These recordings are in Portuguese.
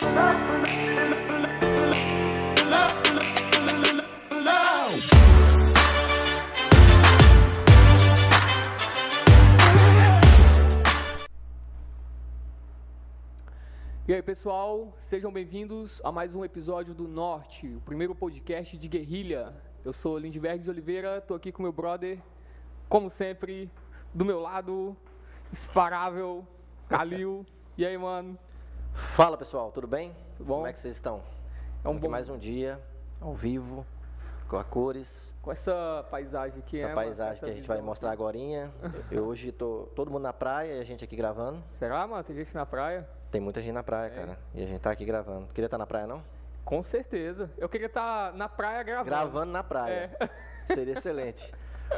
E aí, pessoal, sejam bem-vindos a mais um episódio do Norte, o primeiro podcast de guerrilha. Eu sou Lindbergh de Oliveira, tô aqui com meu brother, como sempre, do meu lado, inseparável, Calil. E aí, mano? Fala pessoal, tudo bem? Tudo bom? Como é que vocês estão? É um Aqui bom mais um dia, ao vivo, com a cores, com essa paisagem aqui, essa mano? paisagem Essa que a gente vai mostrar agora. Eu hoje tô todo mundo na praia e a gente aqui gravando. Será, mano? Tem gente na praia? Tem muita gente na praia, cara. E a gente tá aqui gravando. Queria estar na praia não? Com certeza. Eu queria estar na praia gravando. Gravando na praia. É. Seria excelente.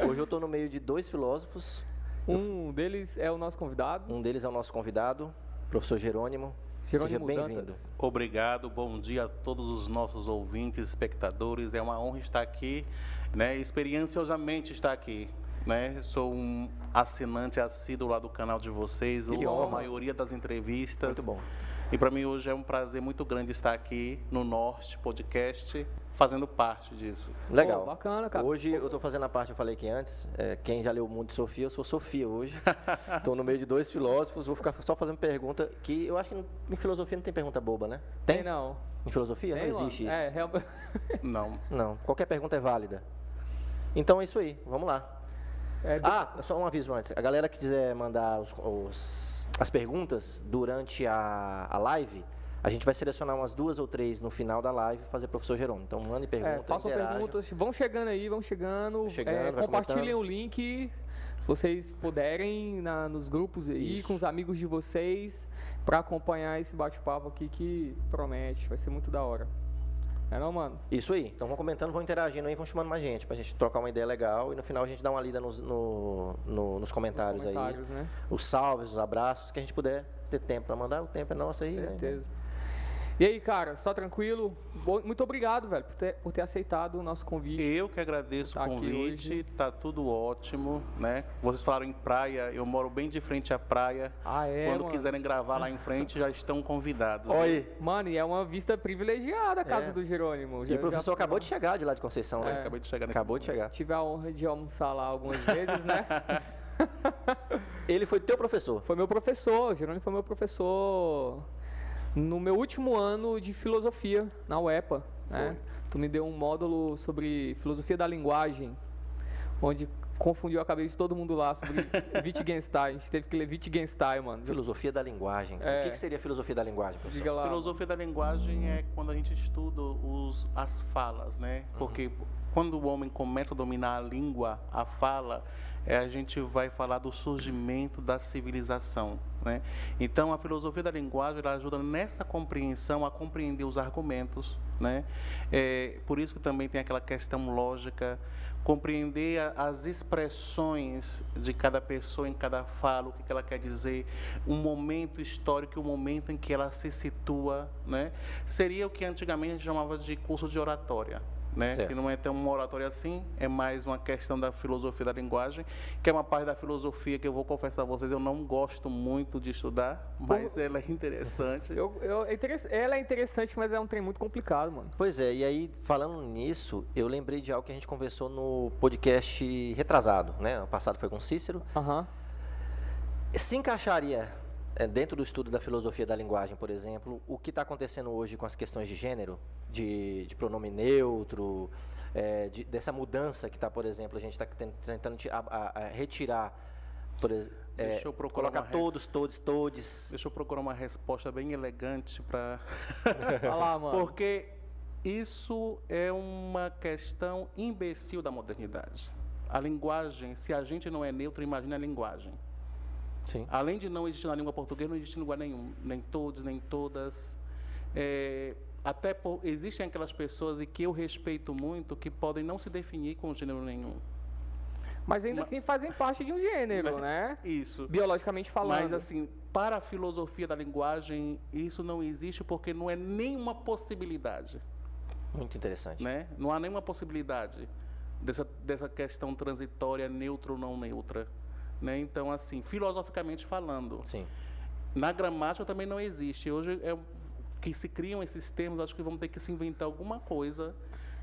Hoje eu tô no meio de dois filósofos. Um deles é o nosso convidado, Um deles é o nosso convidado, professor Jerônimo. Jerônimo Seja bem-vindo. Obrigado, bom dia a todos os nossos ouvintes, espectadores. É uma honra estar aqui, né? Experienciosamente estar aqui, né? Sou um assinante assíduo lá do canal de vocês, Que a maioria das entrevistas. Muito bom. E para mim hoje é um prazer muito grande estar aqui no Norte Podcast, fazendo parte disso. Legal. Pô, bacana, cara. Hoje eu tô fazendo a parte, eu falei aqui antes, é, quem já leu o Mundo de Sofia, eu sou Sofia hoje. Tô no meio de dois filósofos, vou ficar só fazendo pergunta que eu acho que em filosofia não tem pergunta boba, né? Tem não. Em filosofia Tem, não existe mano. isso. É, realmente. Não. Não, qualquer pergunta é válida. Então é isso aí, vamos lá. É, Ah, só um aviso antes. A galera que quiser mandar os- os- as perguntas durante a, a live, a gente vai selecionar umas duas ou três no final da live e fazer professor Jerônimo. Então mande É, pergunta, façam interajam. perguntas, vão chegando aí, vão chegando. Chegando, É, compartilhem o link, se vocês puderem, na- nos grupos aí, Isso. com os amigos de vocês, para acompanhar esse bate-papo aqui que promete, vai ser muito da hora. É não, mano? Isso aí. Então vão comentando, vão interagindo aí, vão chamando mais gente, pra gente trocar uma ideia legal e no final a gente dá uma lida nos, no- no- nos comentários, comentários, aí. né? Os salves, os abraços, que a gente puder ter tempo pra mandar, o tempo é nosso aí, né? E aí, cara, só tranquilo? Muito obrigado, velho, por ter, por ter aceitado o nosso convite. Eu que agradeço Tá o aqui convite, tá tudo ótimo, né? Vocês falaram em praia, eu moro bem de frente à praia. Ah, é, Quando mano? quiserem gravar lá em frente, já estão convidados. Olha aí. Mano, e é uma vista privilegiada a casa É. do Jerônimo. E o professor acabou de chegar de lá de Conceição, né? É, acabei de chegar nesse Acabou de chegar. Tive a honra de almoçar lá algumas vezes, né? Ele foi teu professor. Foi meu professor, Jerônimo foi meu professor no meu último ano de filosofia na UEPA. Né? Tu me deu um módulo sobre filosofia da linguagem, onde confundiu a cabeça de todo mundo lá sobre Wittgenstein. A gente teve que ler Wittgenstein, mano. Filosofia da linguagem. É. O que, que seria filosofia da linguagem, professor? Diga lá. Filosofia da linguagem é quando a gente estuda os, as falas, né? Porque quando o homem começa a dominar a língua, a fala, é, a gente vai falar do surgimento da civilização, né? Então, a filosofia da linguagem ela ajuda nessa compreensão a compreender os argumentos, né? É, por isso que também tem aquela questão lógica, compreender as expressões de cada pessoa em cada fala, o que ela quer dizer, um momento histórico, o momento em que ela se situa, né? Seria o que antigamente a gente chamava de curso de oratória. Né? Certo. Que não é tão uma oratória assim, é mais uma questão da filosofia da linguagem, que é uma parte da filosofia que eu vou confessar a vocês, eu não gosto muito de estudar, mas ela é interessante. Eu, eu, é ela é interessante, mas é um trem muito complicado, mano. Pois é, e aí, falando nisso, eu lembrei de algo que a gente conversou no podcast retrasado, né? O passado foi com Cícero. Aham. Se encaixaria dentro do estudo da filosofia da linguagem, por exemplo, o que está acontecendo hoje com as questões de gênero, de, de pronome neutro, é, de- dessa mudança que está, por exemplo, a gente está tentando a- a- a retirar, por exemplo, Deixa eu procurar colocar re- todos, todos, todes. Deixa eu procurar uma resposta bem elegante para. Olha lá, mano. Porque isso é uma questão imbecil da modernidade. A linguagem, se a gente não é neutro, imagina a linguagem. Sim. Além de não existir na língua portuguesa, não existe em lugar nenhum. Nem todos, nem todas. É, até por, existem aquelas pessoas e que eu respeito muito que podem não se definir com gênero nenhum. Mas ainda Ma- assim fazem parte de um gênero, né? Isso. Biologicamente falando. Mas assim, para a filosofia da linguagem, isso não existe porque não é nenhuma possibilidade. Muito interessante. né? Não há nenhuma possibilidade dessa, dessa questão transitória neutra ou não neutra. Né? Então, assim, filosoficamente falando, Sim. na gramática também não existe. Hoje, é, que se criam esses termos, acho que vamos ter que se inventar alguma coisa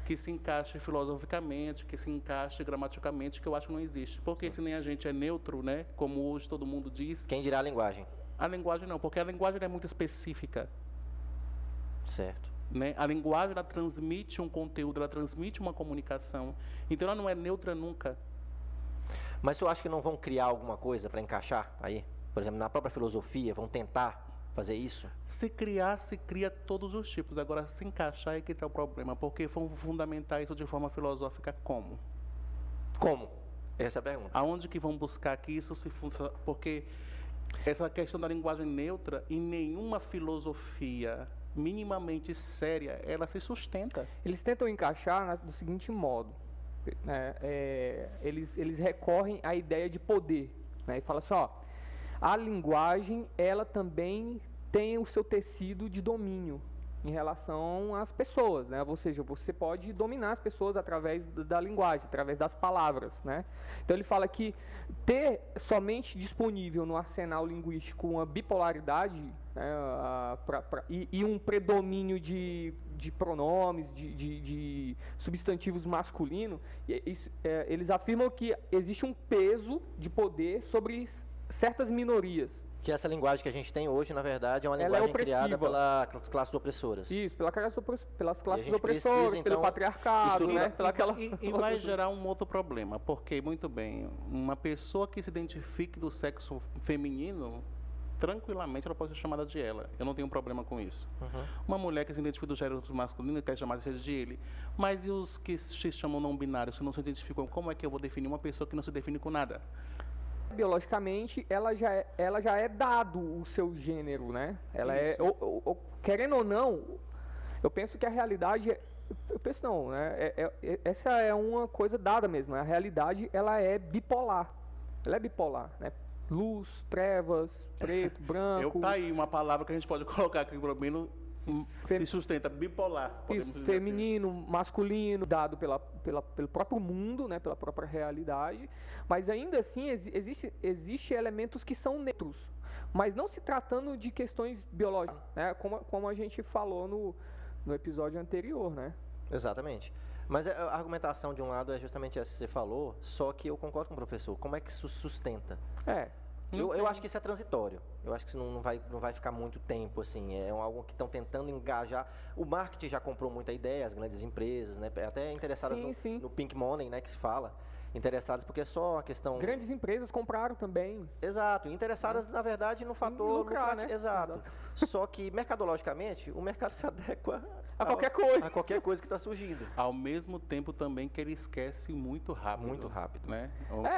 que se encaixe filosoficamente, que se encaixe gramaticamente, que eu acho que não existe. Porque se nem a gente é neutro, né, como hoje todo mundo diz. Quem dirá a linguagem? A linguagem não, porque a linguagem é muito específica. Certo. Né? A linguagem ela transmite um conteúdo, ela transmite uma comunicação. Então ela não é neutra nunca. Mas eu acho que não vão criar alguma coisa para encaixar aí? Por exemplo, na própria filosofia, vão tentar fazer isso? Se criar, se cria todos os tipos. Agora, se encaixar é que está o problema. Porque vão fundamentar isso de forma filosófica como? Como? Essa é a pergunta. Aonde que vão buscar que isso se funciona? Porque essa questão da linguagem neutra, em nenhuma filosofia minimamente séria, ela se sustenta. Eles tentam encaixar do seguinte modo. Né? É, eles, eles recorrem à ideia de poder. Né? E falam assim, a linguagem, ela também tem o seu tecido de domínio em relação às pessoas, né? Ou seja, você pode dominar as pessoas através da linguagem, através das palavras, né? Então ele fala que ter somente disponível no arsenal linguístico uma bipolaridade né, pra, pra, e, e, um predomínio de, de pronomes, de, de, de substantivos masculinos, é, eles afirmam que existe um peso de poder sobre certas minorias. Que essa linguagem que a gente tem hoje, na verdade, é uma Ela é linguagem é criada pelas classes opressoras. Isso, pela, pelas classes opressoras, precisa, pelo então, patriarcado, né? Pela aquela... E, e vai gerar um outro problema, porque, muito bem, uma pessoa que se identifique do sexo feminino, tranquilamente ela pode ser chamada de ela. Eu não tenho problema com isso. Uhum. Uma mulher que se identifica do gênero masculino quer chamar de ele. Mas e os que se chamam não binários, que não se identificam, como é que eu vou definir uma pessoa que não se define com nada? biologicamente ela já é, ela já é dado o seu gênero, né? Ela é, Isso. é ou, ou, querendo ou não, eu penso que a realidade é, eu penso não, né? É, é, é, essa é uma coisa dada mesmo. A realidade ela é bipolar. Ela é bipolar, né? Luz, trevas, preto, branco. Eu tá aí uma palavra que a gente pode colocar aqui para mim se sustenta bipolar. Isso, assim. feminino, assim. masculino, dado pela, pela, pelo próprio mundo, né, pela própria realidade. Mas ainda assim ex, existe, existe elementos que são neutros. Mas não se tratando de questões biológicas, né, como, como a gente falou no, no episódio anterior. Né? Exatamente. Mas a argumentação de um lado é justamente essa que você falou, só que eu concordo com o professor. Como é que isso sustenta? É. Eu, eu, acho que isso é transitório. Eu acho que isso não, vai, não vai ficar muito tempo, assim. É algo que estão tentando engajar. O marketing já comprou muita ideia, as grandes empresas, né? Até interessadas sim, no, sim. no Pink Money, né? Que se fala interessadas, porque é só a questão. Grandes empresas compraram também. Exato, interessadas, é. na verdade, no fator lucrar, né? Exato. Exato. Só que mercadologicamente, o mercado se adequa a, a qualquer coisa. A qualquer coisa que está surgindo. Ao mesmo tempo também que ele esquece muito rápido. Muito rápido. Né?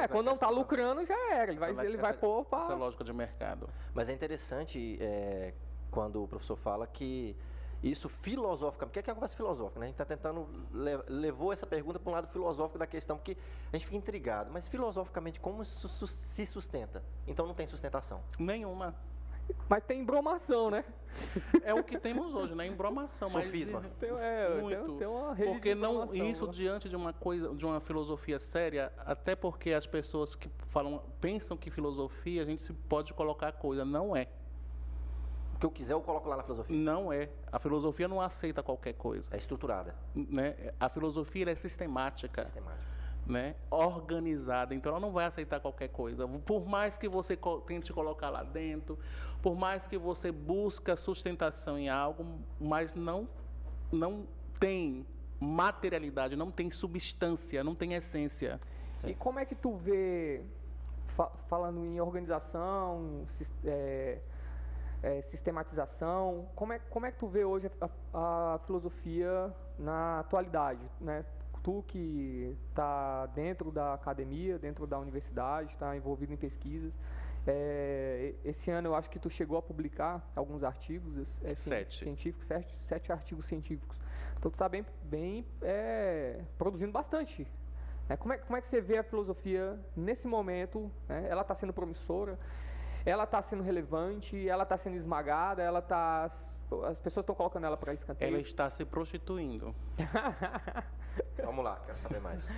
é, quando não está lucrando, já era. Ele vai, ele vai pôr para. Essa lógica de mercado. Mas é interessante é, quando o professor fala que isso filosoficamente, porque é que é uma conversa filosófica, né? A gente está tentando, levou essa pergunta para um lado filosófico da questão, porque a gente fica intrigado, mas filosoficamente, como isso se sustenta? Então não tem sustentação. Nenhuma. Mas tem embromação, né? É o que temos hoje, né? Embromação. Sofisma. Mas, tem, é, muito. Tem, tem uma rede porque não isso né? diante de uma coisa, de uma filosofia séria, até porque as pessoas que falam, pensam que filosofia a gente se pode colocar coisa, não é que eu quiser, eu coloco lá na filosofia. Não é. A filosofia não aceita qualquer coisa. É estruturada. Né? A filosofia é sistemática. Sistemática. Né? organizada, então ela não vai aceitar qualquer coisa. Por mais que você tente colocar lá dentro, por mais que você busque sustentação em algo, mas não não tem materialidade, não tem substância, não tem essência. E como é que tu vê, fa falando em organização, é, é, sistematização. Como é, como é que tu vê hoje a, a filosofia na atualidade? Né? Tu que está dentro da academia, dentro da universidade, está envolvido em pesquisas. É, esse ano eu acho que tu chegou a publicar alguns artigos é, sete. científicos, sete, sete artigos científicos. Então tu está bem, bem é, produzindo bastante. Né? Como, é, como é que você vê a filosofia nesse momento? Né? Ela está sendo promissora? Ela está sendo relevante, ela está sendo esmagada, ela está as pessoas estão colocando ela para escanteio. Ela está se prostituindo. Vamos lá, quero saber mais.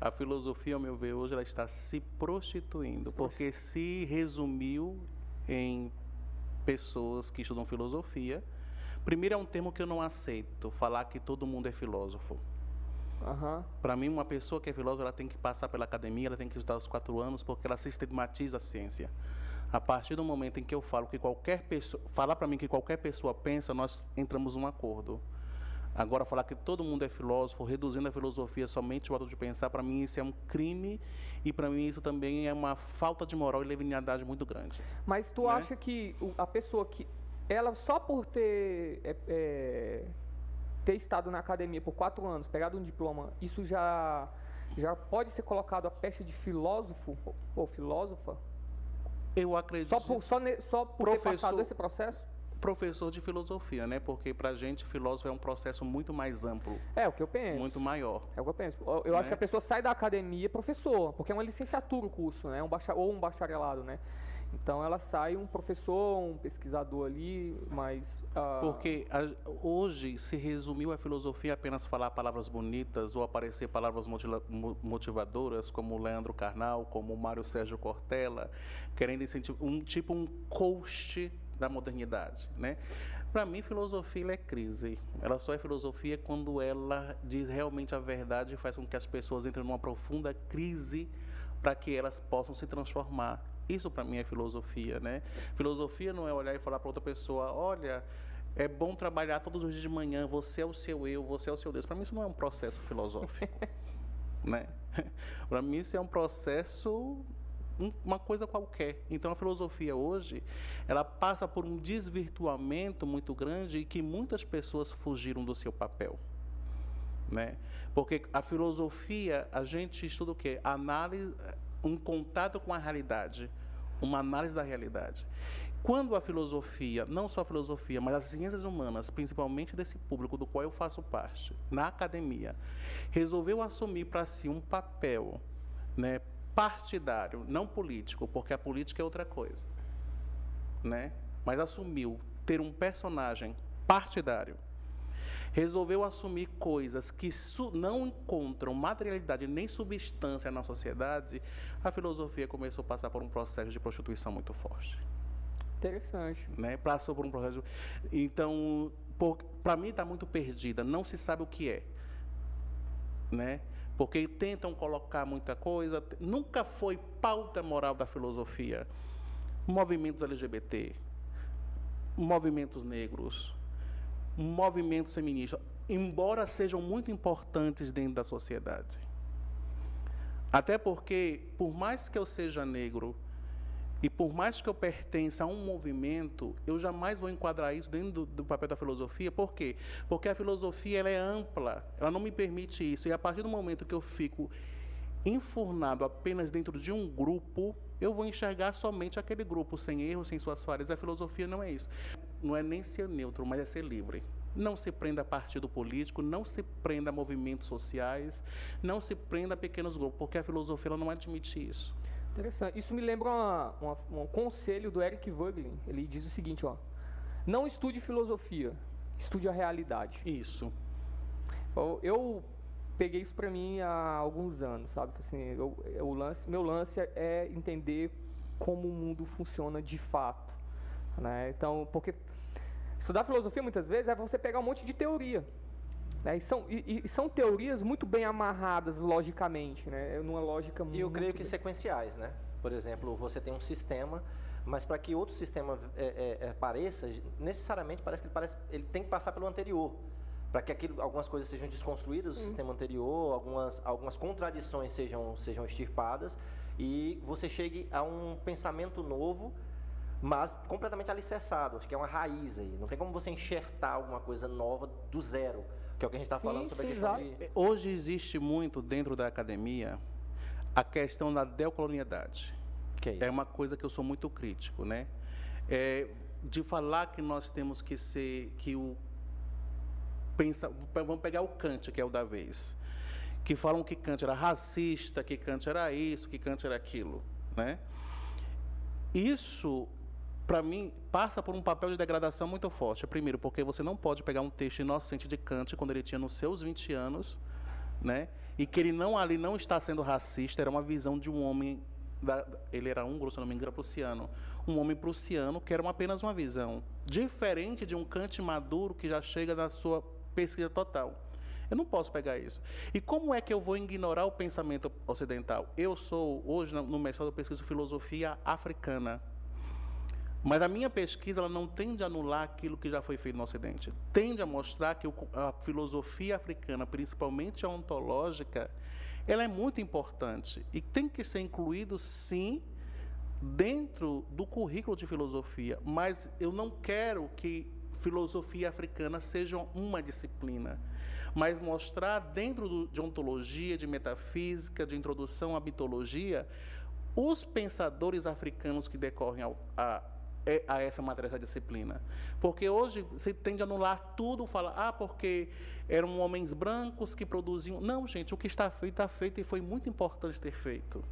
A filosofia, ao meu ver, hoje ela está se prostituindo, porque se resumiu em pessoas que estudam filosofia, Primeiro é um termo que eu não aceito, falar que todo mundo é filósofo. Aham. Para mim, uma pessoa que é filósofa, ela tem que passar pela academia, ela tem que estudar os quatro anos, porque ela sistematiza a ciência. A partir do momento em que eu falo que qualquer pessoa, falar para mim que qualquer pessoa pensa, nós entramos num acordo. Agora, falar que todo mundo é filósofo, reduzindo a filosofia somente o ato de pensar, para mim isso é um crime e para mim isso também é uma falta de moral e leviandade muito grande. Mas tu Né? acha que a pessoa que. Ela só por ter. é, é, ter estado na academia por quatro anos, pegado um diploma, isso já. Já pode ser colocado a peste de filósofo ou filósofa? Eu acredito. Só por, só, ne- só por ter Professor- passado esse processo? professor de filosofia, né? Porque para a gente filósofo é um processo muito mais amplo, É o que eu penso. muito maior. É o que eu penso. Eu, eu acho Né? que a pessoa sai da academia professor, porque é uma licenciatura o curso, né? Um bacha- ou um bacharelado, né? Então ela sai um professor, um pesquisador ali, mas. ah, Porque a- hoje se resumiu a filosofia apenas falar palavras bonitas ou aparecer palavras motivadoras, como Leandro Carnal, como Mário Sérgio Cortella, querendo incentivar um tipo um coach da modernidade, né? Para mim, filosofia é crise. Ela só é filosofia quando ela diz realmente a verdade e faz com que as pessoas entrem numa profunda crise para que elas possam se transformar. Isso para mim é filosofia, né? Filosofia não é olhar e falar para outra pessoa, olha, é bom trabalhar todos os dias de manhã, você é o seu eu, você é o seu Deus. Para mim isso não é um processo filosófico, né? Para mim isso é um processo um- uma coisa qualquer. Então a filosofia hoje, ela passa por um desvirtuamento muito grande e que muitas pessoas fugiram do seu papel né? Porque a filosofia, a gente estuda o quê? Análise, um contato com a realidade, uma análise da realidade. Quando a filosofia, não só a filosofia, mas as ciências humanas, principalmente desse público do qual eu faço parte, na academia, resolveu assumir para si um papel, né, partidário, não político, porque a política é outra coisa, né? Mas assumiu ter um personagem partidário resolveu assumir coisas que não encontram materialidade nem substância na sociedade, a filosofia começou a passar por um processo de prostituição muito forte. Interessante. Né? Passou por um processo. Então, para mim, está muito perdida, não se sabe o que é. Né? Porque tentam colocar muita coisa, nunca foi pauta moral da filosofia. Movimentos LGBT, movimentos negros, movimentos feministas, embora sejam muito importantes dentro da sociedade. Até porque, por mais que eu seja negro e por mais que eu pertença a um movimento, eu jamais vou enquadrar isso dentro do, do papel da filosofia. Por quê? Porque a filosofia ela é ampla, ela não me permite isso. E a partir do momento que eu fico enfurnado apenas dentro de um grupo, eu vou enxergar somente aquele grupo, sem erros, sem suas falhas. A filosofia não é isso. Não é nem ser neutro, mas é ser livre. Não se prenda a partido político, não se prenda a movimentos sociais, não se prenda a pequenos grupos, porque a filosofia não admite isso. Interessante. Isso me lembra uma- uma- um conselho do Eric Voegelin. Ele diz o seguinte, ó. Não estude filosofia, estude a realidade. Isso. Eu, eu peguei isso para mim há alguns anos, sabe? Assim, eu, eu- lance, meu lance é entender como o mundo funciona de fato, né? Então, porque estudar filosofia muitas vezes é você pegar um monte de teoria, né? E são, e, e são teorias muito bem amarradas logicamente, né? Numa lógica muito E eu creio que sequenciais, né? Por exemplo, você tem um sistema, mas para que outro sistema é, é, é, apareça, necessariamente parece que ele, parece, ele tem que passar pelo anterior. Para que aquilo, algumas coisas sejam desconstruídas do sistema anterior, algumas, algumas contradições sejam, sejam extirpadas e você chegue a um pensamento novo, mas completamente alicerçado. Acho que é uma raiz aí. Não tem como você enxertar alguma coisa nova do zero, que é o que a gente está falando sobre sim, a questão de... Hoje existe muito dentro da academia a questão da decolonialidade. Que é isso? É uma coisa que eu sou muito crítico, né? É, de falar que nós temos que ser, que o pensa, vamos pegar o Kant, que é o da vez, que falam que Kant era racista, que Kant era isso, que Kant era aquilo, né? Isso, para mim, passa por um papel de degradação muito forte. Primeiro, porque você não pode pegar um texto inocente de Kant quando ele tinha nos seus 20 anos, né? E que ele não ali não está sendo racista, era uma visão de um homem da, ele era húngaro, se não me engano, prussiano. Um homem prussiano que era uma, apenas uma visão. Diferente de um Kant maduro que já chega na sua pesquisa total. Eu não posso pegar isso. E como é que eu vou ignorar o pensamento ocidental? Eu sou, hoje, no mestrado, eu pesquiso filosofia africana. Mas a minha pesquisa ela não tende a anular aquilo que já foi feito no Ocidente. Tende a mostrar que a filosofia africana, principalmente a ontológica, ela é muito importante e tem que ser incluído, sim, dentro do currículo de filosofia. Mas eu não quero que filosofia africana seja uma disciplina, mas mostrar dentro do, de ontologia, de metafísica, de introdução à mitologia, os pensadores africanos que decorrem ao, a, a essa matéria, essa disciplina. Porque hoje se tende a anular tudo, fala, ah, porque eram homens brancos que produziam. Não, gente, o que está feito, está feito e foi muito importante ter feito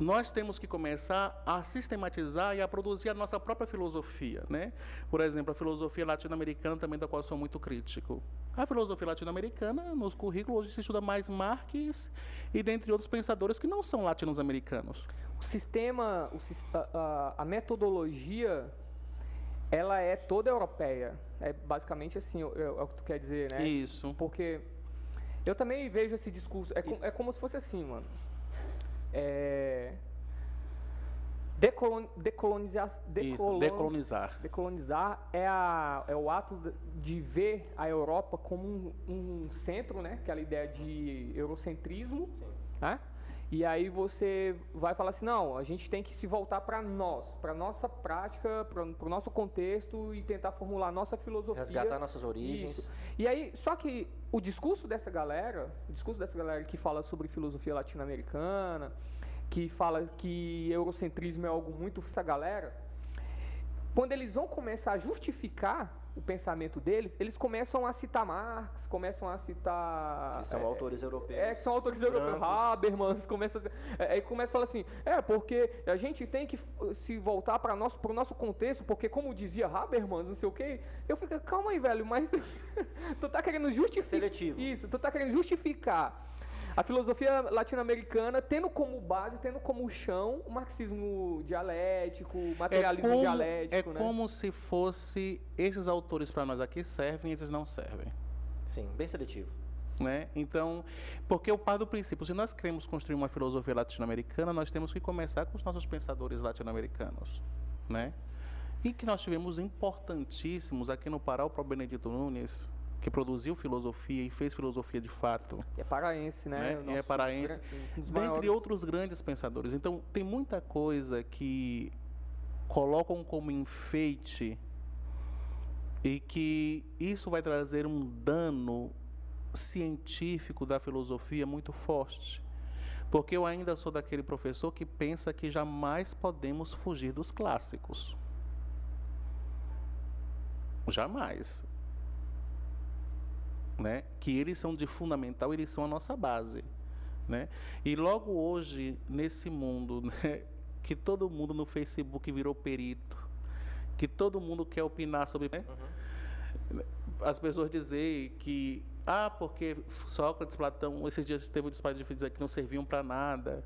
nós temos que começar a sistematizar e a produzir a nossa própria filosofia. Né? Por exemplo, a filosofia latino-americana, também da qual sou muito crítico. A filosofia latino-americana, nos currículos, hoje se estuda mais Marx e dentre outros pensadores que não são latino-americanos. O sistema, o, a, a, metodologia, ela é toda europeia. É basicamente assim, é, é o que tu quer dizer, né? Isso. Porque eu também vejo esse discurso, é, com, é como se fosse assim, mano é, decolon, decolonizar, decolon, Isso, decolonizar. Decolonizar é, a, é o ato de ver a Europa como um, um centro, né? Aquela ideia de eurocentrismo, né? E aí você vai falar assim, não, a gente tem que se voltar para nós, para nossa prática, para o nosso contexto e tentar formular nossa filosofia. Resgatar nossas origens. Isso. E aí, só que o discurso dessa galera, o discurso dessa galera que fala sobre filosofia latino-americana, que fala que eurocentrismo é algo muito essa galera, quando eles vão começar a justificar o pensamento deles, eles começam a citar Marx, começam a citar. Que são é, autores europeus. É, que são autores europeus. Habermas, começa a, é, aí começa a falar assim: é, porque a gente tem que se voltar para o nosso, nosso contexto, porque, como dizia Habermas, não sei o quê. Eu fico, calma aí, velho, mas tu tá querendo justificar. Seletivo. Isso, tu tá querendo justificar a filosofia latino-americana tendo como base, tendo como chão o marxismo dialético, o materialismo é como, dialético. É né? como se fosse esses autores para nós aqui servem e esses não servem. Sim, bem seletivo. Né? Então, porque eu paro do princípio, se nós queremos construir uma filosofia latino-americana, nós temos que começar com os nossos pensadores latino-americanos, né? E que nós tivemos importantíssimos aqui no Pará, o próprio Benedito Nunes, que produziu filosofia e fez filosofia de fato. E é paraense, né? né? é paraense. Um dentre maiores... outros grandes pensadores. Então, tem muita coisa que colocam como enfeite e que isso vai trazer um dano científico da filosofia muito forte. Porque eu ainda sou daquele professor que pensa que jamais podemos fugir dos clássicos. Jamais né? Que eles são de fundamental, eles são a nossa base, né? E logo hoje nesse mundo, né, que todo mundo no Facebook virou perito, que todo mundo quer opinar sobre, né? uhum. as pessoas dizer que ah, porque Sócrates, Platão, esses dias teve o disparo de dizer que não serviam para nada,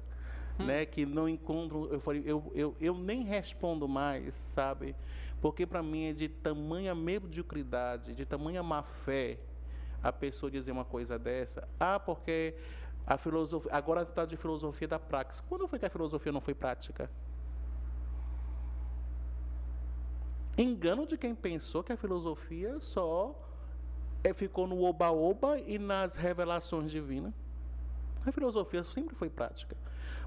hum. né? Que não encontram, eu falei, eu, eu, eu nem respondo mais, sabe? Porque para mim é de tamanha mediocridade, de tamanha má fé, a pessoa dizer uma coisa dessa. Ah, porque a filosofia. Agora está de filosofia da prática. Quando foi que a filosofia não foi prática? Engano de quem pensou que a filosofia só é, ficou no oba-oba e nas revelações divinas. A filosofia sempre foi prática,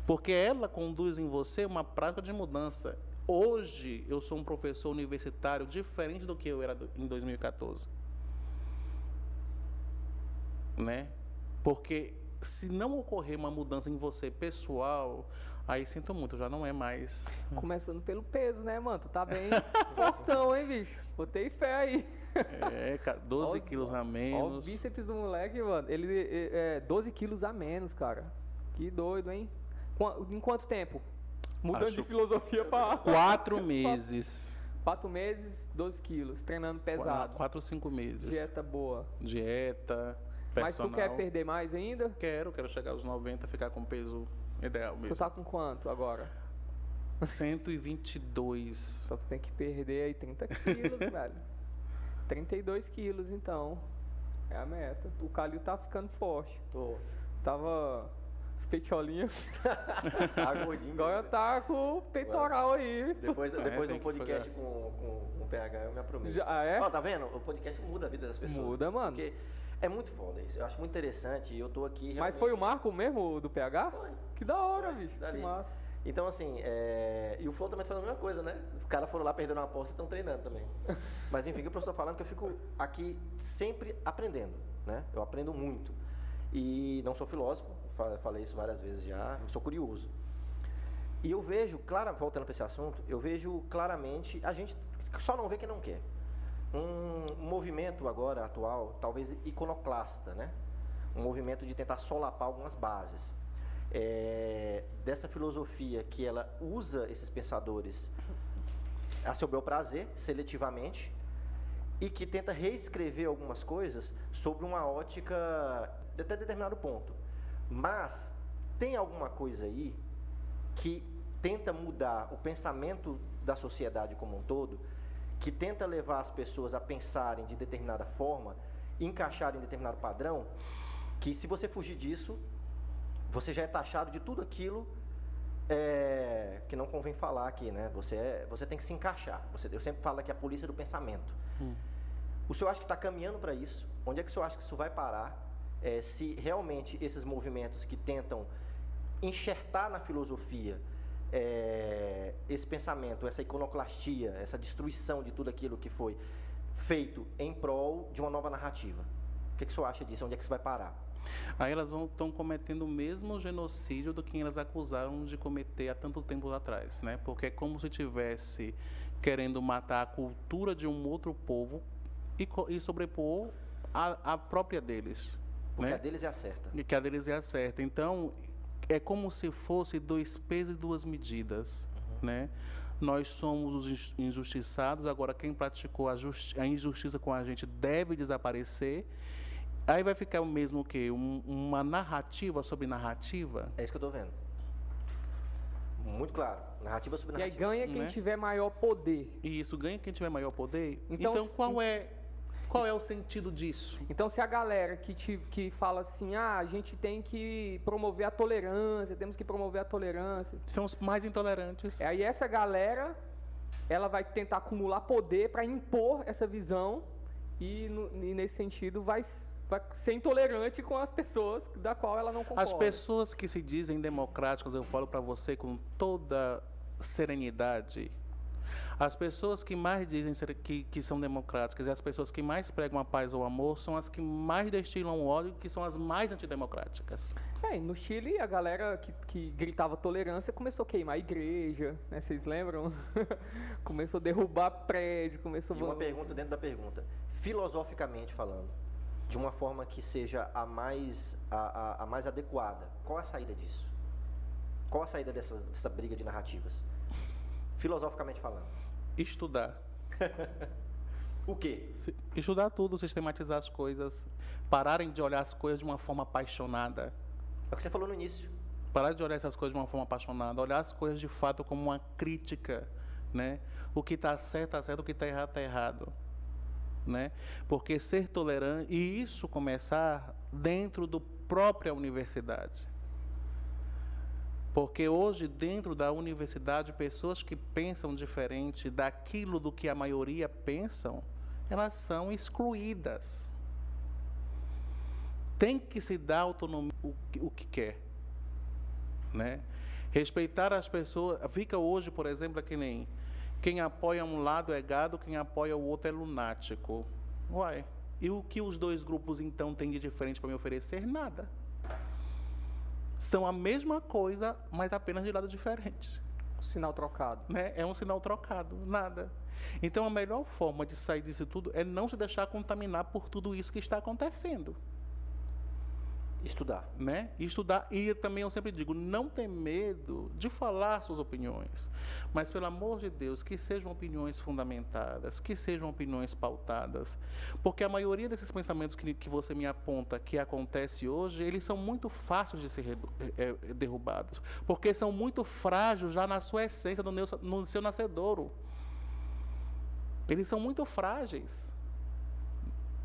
porque ela conduz em você uma prática de mudança. Hoje eu sou um professor universitário diferente do que eu era em 2014 né? Porque se não ocorrer uma mudança em você pessoal, aí sinto muito, já não é mais. Começando pelo peso, né, mano? Tu tá bem fortão, hein, bicho? Botei fé aí. É, 12 quilos a menos. Olha o bíceps do moleque, mano. Ele é 12 quilos a menos, cara. Que doido, hein? Em quanto tempo? Mudando Acho... de filosofia para. Quatro meses. Quatro meses, 12 quilos, treinando pesado. Quatro, cinco meses. Dieta boa. Dieta, Personal. Mas tu quer perder mais ainda? Quero, quero chegar aos 90, ficar com peso Ideal mesmo. Tu tá com quanto agora? 122. Só que tem que perder aí 30 quilos, velho. 32 quilos, então. É a meta. O Calil tá ficando forte. Tô. Tava os peitolinhos. Tá gordinho. Agora tá com o peitoral aí. Depois, É, depois de tem um podcast com, com, com o PH, eu me aprometo. Já é? Ó, tá vendo? O podcast muda a vida das pessoas. Muda, mano. Porque é muito foda isso. Eu acho muito interessante e eu tô aqui Mas foi o realmente- Marco mesmo do PH? Foi. Que da hora, Foi, bicho. dali. Que massa. Então, assim, é... e o Flow também tá fazendo a mesma coisa, né? Os caras foram lá, perderam uma aposta e estão treinando também. Mas, enfim, o que eu estou falando é que eu fico aqui sempre aprendendo, né? Eu aprendo muito. E não sou filósofo, fa- falei isso várias vezes já, eu sou curioso. E eu vejo, clara, voltando para esse assunto, eu vejo claramente, a gente só não vê quem não quer. Um movimento agora atual, talvez iconoclasta, né? Um movimento de tentar solapar algumas bases. É, dessa filosofia que ela usa esses pensadores a seu bel prazer, seletivamente, e que tenta reescrever algumas coisas sobre uma ótica de até determinado ponto. Mas tem alguma coisa aí que tenta mudar o pensamento da sociedade como um todo, que tenta levar as pessoas a pensarem de determinada forma, encaixarem em determinado padrão, que se você fugir disso, você já é taxado de tudo aquilo é, que não convém falar aqui, né? Você, é- você tem que se encaixar. Você, eu sempre falo que é a polícia do pensamento. O senhor acha que está caminhando para isso? Onde é que o senhor acha que isso vai parar? É, se realmente esses movimentos que tentam enxertar na filosofia é, esse pensamento, essa iconoclastia, essa destruição de tudo aquilo que foi feito em prol de uma nova narrativa. O que, que o senhor acha disso? Onde é que isso vai parar? Aí elas estão cometendo o mesmo genocídio do que elas acusaram de cometer há tanto tempo atrás, né? Porque é como se tivesse querendo matar a cultura de um outro povo e, e sobrepor a, a própria deles, Porque né? a deles é a certa. E que a deles é a certa. Então, é como se fosse dois pesos e duas medidas, né? Nós somos os injus- injustiçados, agora quem praticou a, a injustiça com a gente deve desaparecer. Aí vai ficar o mesmo que uma narrativa sobre narrativa. É isso que eu estou vendo. Muito claro. Narrativa sobre E aí narrativa. ganha quem Né? tiver maior poder. E isso ganha quem tiver maior poder. Então, Então, qual é qual é o sentido disso? Então, se a galera que, te, que fala assim, ah, a gente tem que promover a tolerância, temos que promover a tolerância. São os mais intolerantes. Aí essa galera, ela vai tentar acumular poder para impor essa visão e, no- e nesse sentido vai, vai ser intolerante com as pessoas da qual ela não concorda. As pessoas que se dizem democráticas, eu falo para você com toda serenidade. As pessoas que mais dizem ser- que, que são democráticas e as pessoas que mais pregam a paz ou o amor são as que mais destilam ódio, que são as mais antidemocráticas. É, e no Chile, a galera que, que gritava tolerância começou a queimar a igreja, né? Vocês lembram? começou a derrubar prédio, começou E uma a... pergunta dentro da pergunta. Filosoficamente falando, de uma forma que seja a mais, a, a- a mais adequada, qual a saída disso? Qual a saída dessas, dessa briga de narrativas? Filosoficamente falando. Estudar. O quê? Estudar tudo, sistematizar as coisas, pararem de olhar as coisas de uma forma apaixonada. É o que você falou no início. Parar de olhar essas coisas de uma forma apaixonada, olhar as coisas de fato como uma crítica, né? O que está certo está certo, o que está errado está errado, né? Porque ser tolerante e isso começar dentro do própria universidade. Porque hoje dentro da universidade pessoas que pensam diferente daquilo do que a maioria pensam, elas são excluídas. Tem que se dar autonomia o que, o que quer né? Respeitar as pessoas. Fica hoje, por exemplo, que nem quem apoia um lado é gado, quem apoia o outro é lunático. Uai. E o que os dois grupos então têm de diferente para me oferecer? Nada. São a mesma coisa, mas apenas de lados diferentes. Sinal trocado. Né? É um sinal trocado, nada. Então a melhor forma de sair disso tudo é não se deixar contaminar por tudo isso que está acontecendo. Estudar. Né? E estudar. E também eu sempre digo, não ter medo de falar suas opiniões. Mas, pelo amor de Deus, que sejam opiniões fundamentadas, que sejam opiniões pautadas. Porque a maioria desses pensamentos que, que você me aponta que acontece hoje, eles são muito fáceis de ser é, derrubados. Porque são muito frágeis já na sua essência, no, no seu nascedouro. Eles são muito frágeis.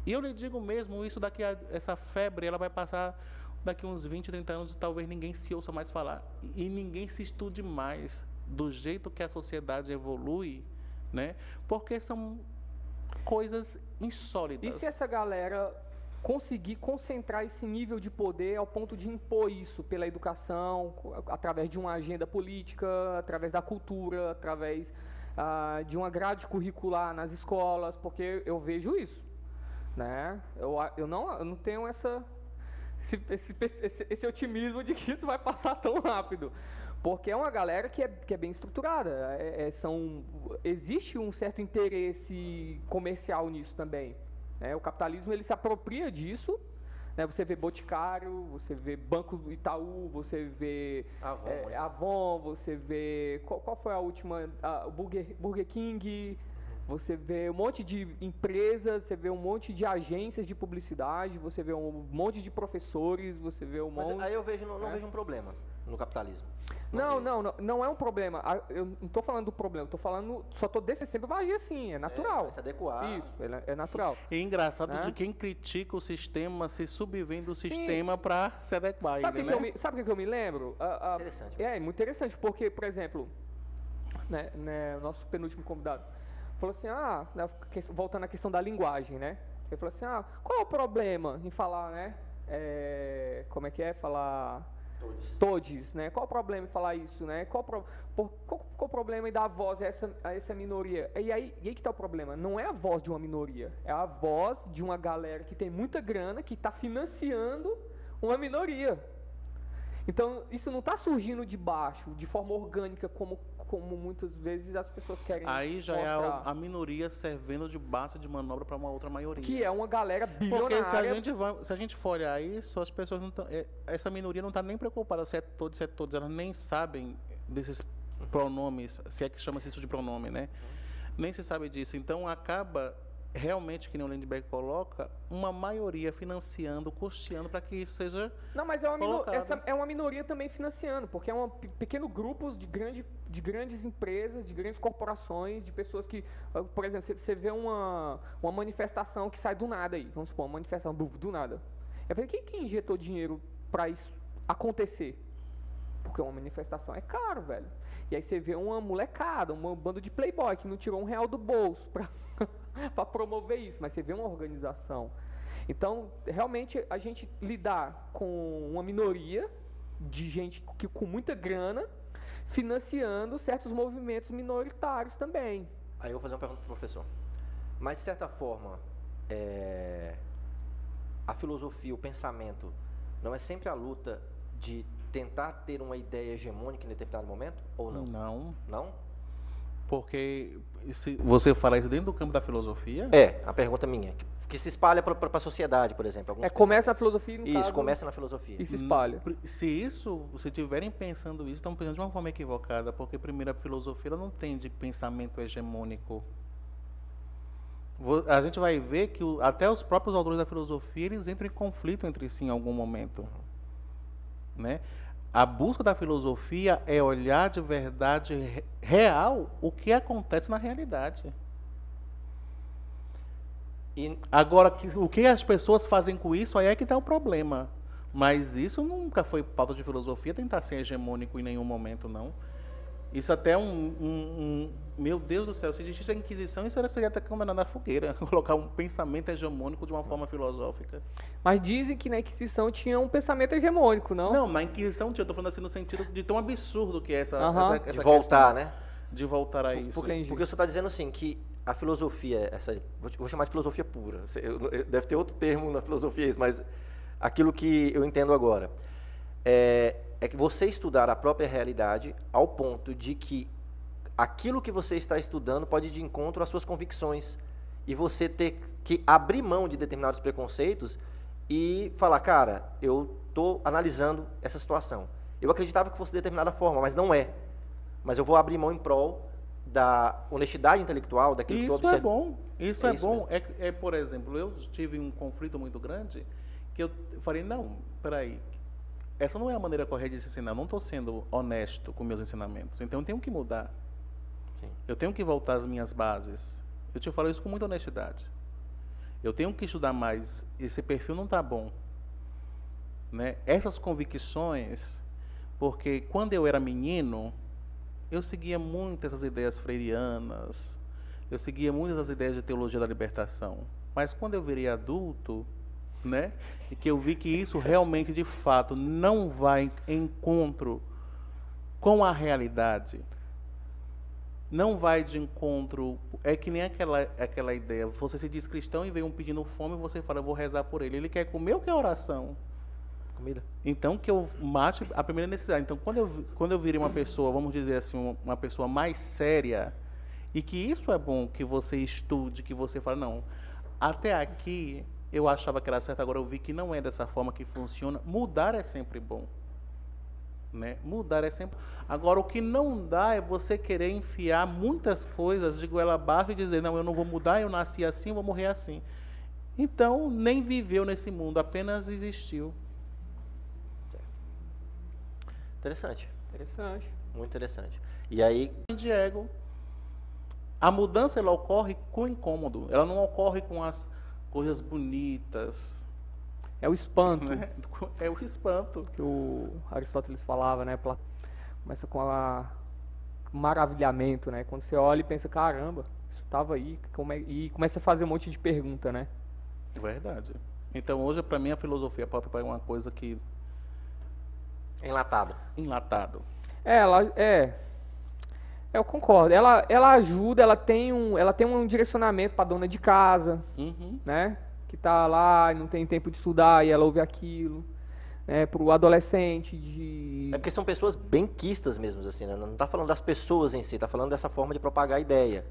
E eu lhe digo mesmo, isso daqui a essa febre, ela vai passar daqui uns 20, 30 anos talvez ninguém se ouça mais falar e ninguém se estude mais do jeito que a sociedade evolui, né? Porque são coisas insólitas. E se essa galera conseguir concentrar esse nível de poder ao ponto de impor isso pela educação, através de uma agenda política, através da cultura, através ah, de uma grade curricular nas escolas, porque eu vejo isso. Né? Eu, eu, não, eu não tenho essa, esse, esse, esse, esse otimismo de que isso vai passar tão rápido. Porque é uma galera que é, que é bem estruturada. É, é, são, existe um certo interesse comercial nisso também. Né? O capitalismo ele se apropria disso né? Você vê Boticário, você vê Banco Itaú, você vê Avon, é, Avon você vê. Qual, qual, foi a última? o Burger, Burger King. Você vê um monte de empresas, você vê um monte de agências de publicidade, você vê um monte de professores, você vê um Mas monte. Aí eu vejo, não, não é. vejo um problema no capitalismo. Não, não, não, não é um problema. Eu não estou falando do problema, estou falando, só estou descendo, sempre vai agir assim, é natural. É, se adequar. Isso, é, é natural. É engraçado né? de quem critica o sistema se subvendo o sistema para se adequar. Sabe o né? que, sabe que, que eu me lembro? Uh, uh, interessante. É, muito interessante, porque, por exemplo, né, né, o nosso penúltimo convidado falou assim, ah, voltando à questão da linguagem, né? Ele falou assim, ah, qual é o problema em falar, né? É, como é que é? Falar Todes. Todes, né? Qual o problema em falar isso, né? Qual, pro, por, qual, qual o problema em dar voz a essa, a essa minoria? E aí, e aí que está o problema? Não é a voz de uma minoria, é a voz de uma galera que tem muita grana, que está financiando uma minoria. Então, isso não está surgindo de baixo, de forma orgânica, como como muitas vezes as pessoas querem Aí já mostrar. é a, a, minoria servindo de base de manobra para uma outra maioria. Que é uma galera bilionária. Porque se a gente, vai, se a gente for olhar isso, as pessoas não estão... É, essa minoria não está nem preocupada se é todos, se é todos. Elas nem sabem desses pronomes, se é que chama-se isso de pronome, né? Nem se sabe disso. Então, acaba realmente, que nem o Lindbergh coloca, uma maioria financiando, custeando para que isso seja. Não, mas é uma, essa é uma minoria também financiando, porque é um pequeno grupo de, grande, de grandes empresas, de grandes corporações, de pessoas que, ah, por exemplo, você vê uma, uma manifestação que sai do nada aí, vamos supor, uma manifestação do nada. Eu falei, quem que injetou dinheiro para isso acontecer? Porque uma manifestação é caro, velho. E aí você vê uma molecada, um bando de playboy que não tirou um real do bolso para para promover isso, mas você vê uma organização. Então, realmente, a gente lidar com uma minoria de gente que com muita grana financiando certos movimentos minoritários também. Aí eu vou fazer uma pergunta para o professor. Mas, de certa forma, é... a filosofia, o pensamento, não é sempre a luta de tentar ter uma ideia hegemônica em determinado momento? Ou não? Não. Não? Porque se você fala isso dentro do campo da filosofia. É, a pergunta minha. Que se espalha para a sociedade, por exemplo. É, começa na filosofia no Isso, caso, começa na filosofia. E se espalha. Se isso, se estiverem pensando isso, estão pensando de uma forma equivocada, porque primeiro a filosofia ela não tem de pensamento hegemônico. A gente vai ver que até os próprios autores da filosofia eles entram em conflito entre si em algum momento. Né? A busca da filosofia é olhar de verdade real o que acontece na realidade. E agora, o que as pessoas fazem com isso, aí é que está o problema. Mas isso nunca foi pauta de filosofia tentar ser hegemônico em nenhum momento, não. Isso até um, um, um, Meu Deus do céu, se existisse a Inquisição, isso seria até condenado na fogueira. Colocar um pensamento hegemônico de uma forma filosófica. Mas dizem que na Inquisição tinha um pensamento hegemônico, não? Não, na Inquisição tinha, eu estou falando assim no sentido de tão absurdo que é essa. Uhum. essa, essa de voltar, né? De voltar a isso. Porque, porque você está dizendo assim que a filosofia, essa, vou chamar de filosofia pura. Deve ter outro termo na filosofia, mas aquilo que eu entendo agora. É, é que você estudar a própria realidade ao ponto de que aquilo que você está estudando pode ir de encontro às suas convicções e você ter que abrir mão de determinados preconceitos e falar, cara, eu estou analisando essa situação. Eu acreditava que fosse de determinada forma, mas não é. Mas eu vou abrir mão em prol da honestidade intelectual, daquilo Isso que eu é observo. bom. Isso É é, isso bom. É, é, por exemplo, eu tive um conflito muito grande que eu falei, não, peraí, essa não é a maneira correta de se ensinar. Eu não estou sendo honesto com meus ensinamentos. Então eu tenho que mudar. Sim. Eu tenho que voltar às minhas bases. Eu te falo isso com muita honestidade. Eu tenho que estudar mais. Esse perfil não está bom. Né? Essas convicções, porque quando eu era menino, eu seguia muito essas ideias freirianas, eu seguia muitas das ideias de teologia da libertação. Mas quando eu virei adulto, né, e que eu vi que isso realmente, de fato, não vai em encontro com a realidade, não vai de encontro. É que nem aquela, aquela ideia. Você se diz cristão e vem um pedindo fome, você fala, eu vou rezar por ele. Ele quer comer ou quer oração? Comida. Então que eu mate a primeira necessidade. Então quando eu, quando eu virei uma pessoa, vamos dizer assim, uma- uma pessoa mais séria, e que isso é bom que você estude, que você fale, não, até aqui eu achava que era certo, agora eu vi que não é dessa forma que funciona. Mudar é sempre bom. Né? Mudar é sempre. Agora, o que não dá é você querer enfiar muitas coisas de goela abaixo e dizer, não, eu não vou mudar, eu nasci assim, eu vou morrer assim. Então, nem viveu nesse mundo, apenas existiu. Interessante. Interessante. Muito interessante. E aí, Diego, a mudança ela ocorre com incômodo. Ela não ocorre com as coisas bonitas. É o espanto Né? É o espanto. que o Aristóteles falava, né? Começa com a o maravilhamento, né? Quando você olha e pensa, caramba, isso estava aí, como é- e começa a fazer um monte de pergunta, né? Verdade. Então hoje para mim a filosofia pop é uma coisa que enlatado. enlatado. É, ela é. Eu concordo. Ela, ela ajuda, ela tem um, ela tem um direcionamento para dona de casa, Uhum. né? Que tá lá e não tem tempo de estudar e ela ouve aquilo. Né? Para o adolescente de. É porque são pessoas benquistas mesmo, assim, né? Não está falando das pessoas em si, está falando dessa forma de propagar a ideia.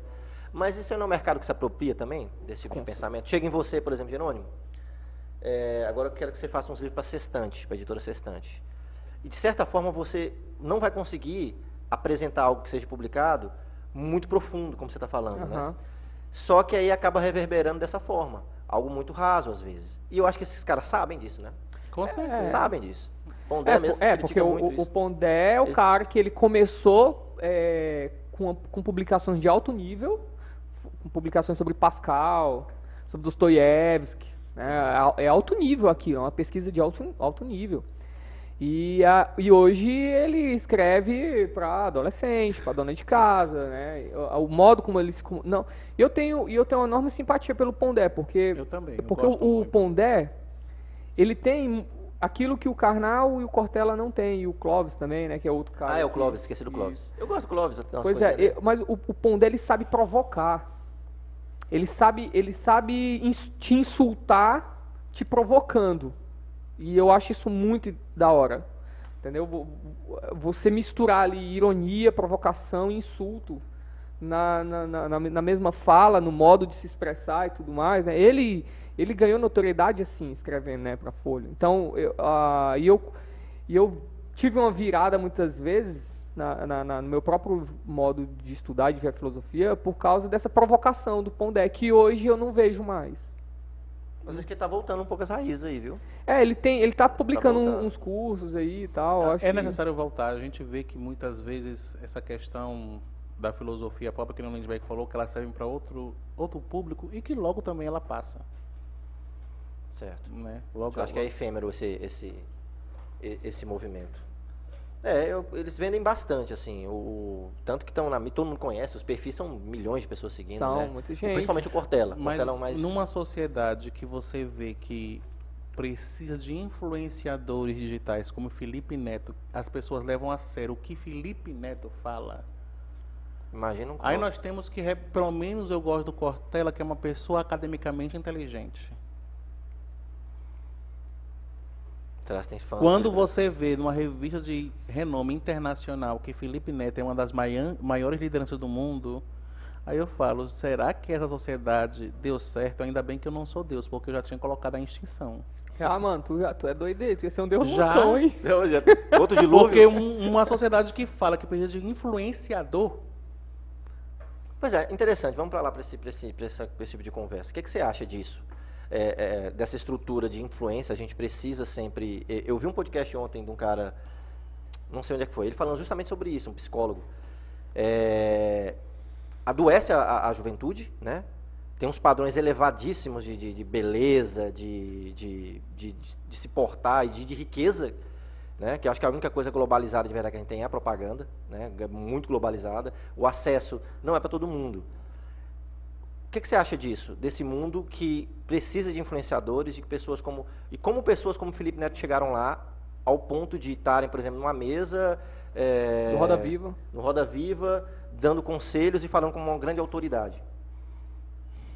Mas isso não é um mercado que se apropria também desse tipo Com de pensamento? Chega em você, por exemplo, Jerônimo. é, agora eu quero que você faça uns livros para Sextante, para a editora Sextante. E de certa forma você não vai conseguir apresentar algo que seja publicado muito profundo, como você está falando, né? Aham. Só que aí acaba reverberando dessa forma. Algo muito raso, às vezes. E eu acho que esses caras sabem disso, né? Com certeza. Sabem disso. Pondé É, mesmo é, critica porque o, o-. Pondé é o Ele- cara que ele começou é, com, com publicações de alto nível, com publicações sobre Pascal, sobre Dostoiévski. Né, é é alto nível aqui, é uma pesquisa de alto, alto nível. E, a- e hoje ele escreve para adolescente, para dona de casa, né? O, o modo como ele se não. E eu tenho e eu tenho uma enorme simpatia pelo Pondé, porque Eu também, eu porque gosto o, o. Pondé ele tem aquilo que o Karnal e o Cortella não tem, e o Clóvis também, né, que é outro cara. Ah, é o que- Clóvis, esqueci do Clóvis. Isso. Eu gosto do Clóvis. Pois é, mas o, o Pondé ele sabe provocar. Ele sabe, ele sabe ins- te insultar, te provocando. E eu acho isso muito da hora. Entendeu? Vo- vo- Você misturar ali ironia, provocação e insulto na, na, na, na- mesma fala, no modo de se expressar e tudo mais. Né? Ele, ele ganhou notoriedade assim, escrevendo né, para Folha. Então, eu, ah, e eu, e eu tive uma virada muitas vezes na, na- na- no meu próprio modo de estudar de ver a filosofia por causa dessa provocação do Pondé, que hoje eu não vejo mais. Mas acho que ele tá voltando um pouco as raízes aí, viu? É, ele tem, ele tá publicando um- voltando. uns cursos aí e tal. É que- necessário voltar. A gente vê que muitas vezes essa questão da filosofia própria que o Lindbergh falou, que ela serve para outro, outro público e que logo também ela passa. Certo. Né? Logo, Eu acho que é efêmero esse, esse, esse movimento. É, eu- eles vendem bastante, assim. O, o- tanto que estão na mídia, todo mundo conhece, os perfis são milhões de pessoas seguindo, São, né? muita gente. Principalmente o Cortella. Mas Cortella é o mais... numa sociedade que você vê que precisa de influenciadores digitais como Felipe Neto, as pessoas levam a sério o que Felipe Neto fala. Imagina um Aí nós temos que, pelo menos eu gosto do Cortella, que é uma pessoa academicamente inteligente. Será que tem fãs Quando dele? você vê numa revista de renome internacional que Felipe Neto é uma das maiores lideranças do mundo, Aí eu falo, será que essa sociedade deu certo? Ainda bem que eu não sou Deus, porque eu já tinha colocado a extinção. Ah, mano, tu, tu é doideiro, tu ia ser um deus Já. loucão, hein? Outro dilúvio. Porque um- uma sociedade que fala que precisa de influenciador, Pois é, interessante. Vamos para lá para esse, pra esse, pra pra esse tipo de conversa. O que, que você acha disso? É, é, dessa estrutura de influência, a gente precisa sempre. Eu vi um podcast ontem de um cara, não sei onde é que foi, ele falando justamente sobre isso, um psicólogo. É, adoece a, a- juventude, né? Tem uns padrões elevadíssimos de, de- de beleza, de, de, se portar e de, riqueza, né? Que acho que a única coisa globalizada de verdade que a gente tem é a propaganda, né? É muito globalizada. O acesso não é para todo mundo. O que, que você acha disso? Desse mundo que precisa de influenciadores, de pessoas como e como pessoas como Felipe Neto chegaram lá ao ponto de estarem, por exemplo, numa mesa é, Do Roda Viva. no Roda Viva, dando conselhos e falando como uma grande autoridade.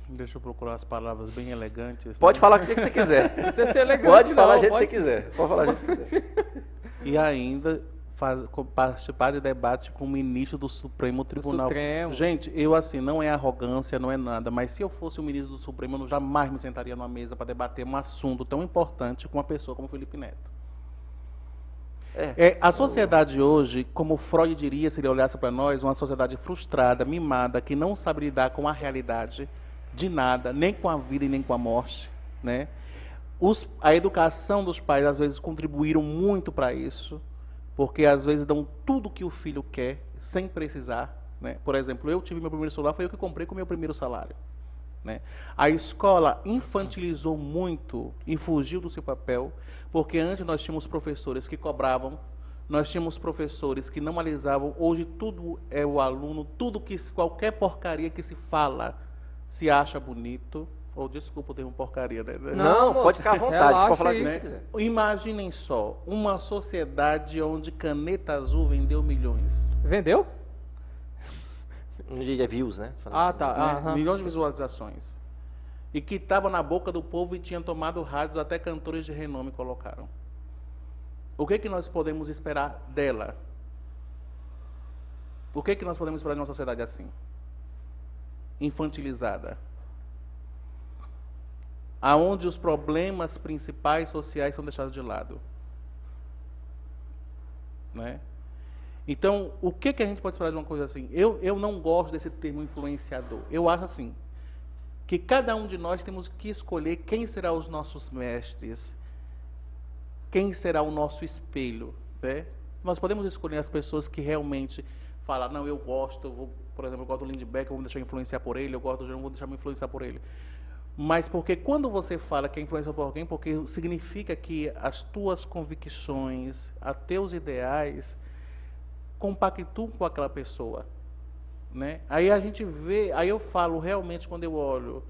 deixa eu procurar as palavras bem elegantes. Pode né? falar o que você quiser. Não precisa ser elegante, Pode não, falar do jeito que pode- você quiser. Pode falar que você quiser. E ainda faz- participar de debate com o ministro do Supremo Tribunal. Supremo. Gente, eu assim, não é arrogância, não é nada, mas se eu fosse o ministro do Supremo, eu jamais me sentaria numa mesa para debater um assunto tão importante com uma pessoa como Felipe Neto. É. É, a sociedade hoje, como Freud diria se ele olhasse para nós, uma sociedade frustrada, mimada, que não sabe lidar com a realidade de nada, nem com a vida e nem com a morte, né? Os- a educação dos pais às vezes contribuíram muito para isso, porque às vezes dão tudo que o filho quer sem precisar, né? Por exemplo, eu tive meu primeiro celular, foi eu que comprei com meu primeiro salário. Né? A escola infantilizou muito e fugiu do seu papel, porque antes nós tínhamos professores que cobravam, nós tínhamos professores que não. Hoje tudo é o aluno, tudo que qualquer porcaria que se fala se acha bonito. Ou desculpa, eu tenho porcaria, né? Não, moço, pode ficar à vontade, relaxa pode falar você quiser. Imaginem só, uma sociedade onde caneta azul vendeu milhões. Vendeu? De views, né? Falando Ah, assim. tá. né? Milhões de visualizações. E que estava na boca do povo e tinha tomado rádios, até cantores de renome colocaram. O que, que nós podemos esperar dela? O que, que nós podemos esperar de uma sociedade assim? Infantilizada. Aonde os problemas principais sociais são deixados de lado. Né? Então, o que, que a gente pode esperar de uma coisa assim? Eu, eu não gosto desse termo influenciador. Eu acho assim, que cada um de nós temos que escolher quem será os nossos mestres, quem será o nosso espelho. Né? Nós podemos escolher as pessoas que realmente falam, não, eu gosto, eu vou, por exemplo, eu gosto do Lindbeck, eu vou me deixar influenciar por ele, eu gosto do João, vou deixar me influenciar por ele. Mas porque quando você fala que é influenciado por alguém, porque significa que as tuas convicções, os teus ideais, compactuam com aquela pessoa, né? Aí a gente vê, aí eu falo realmente quando eu olho,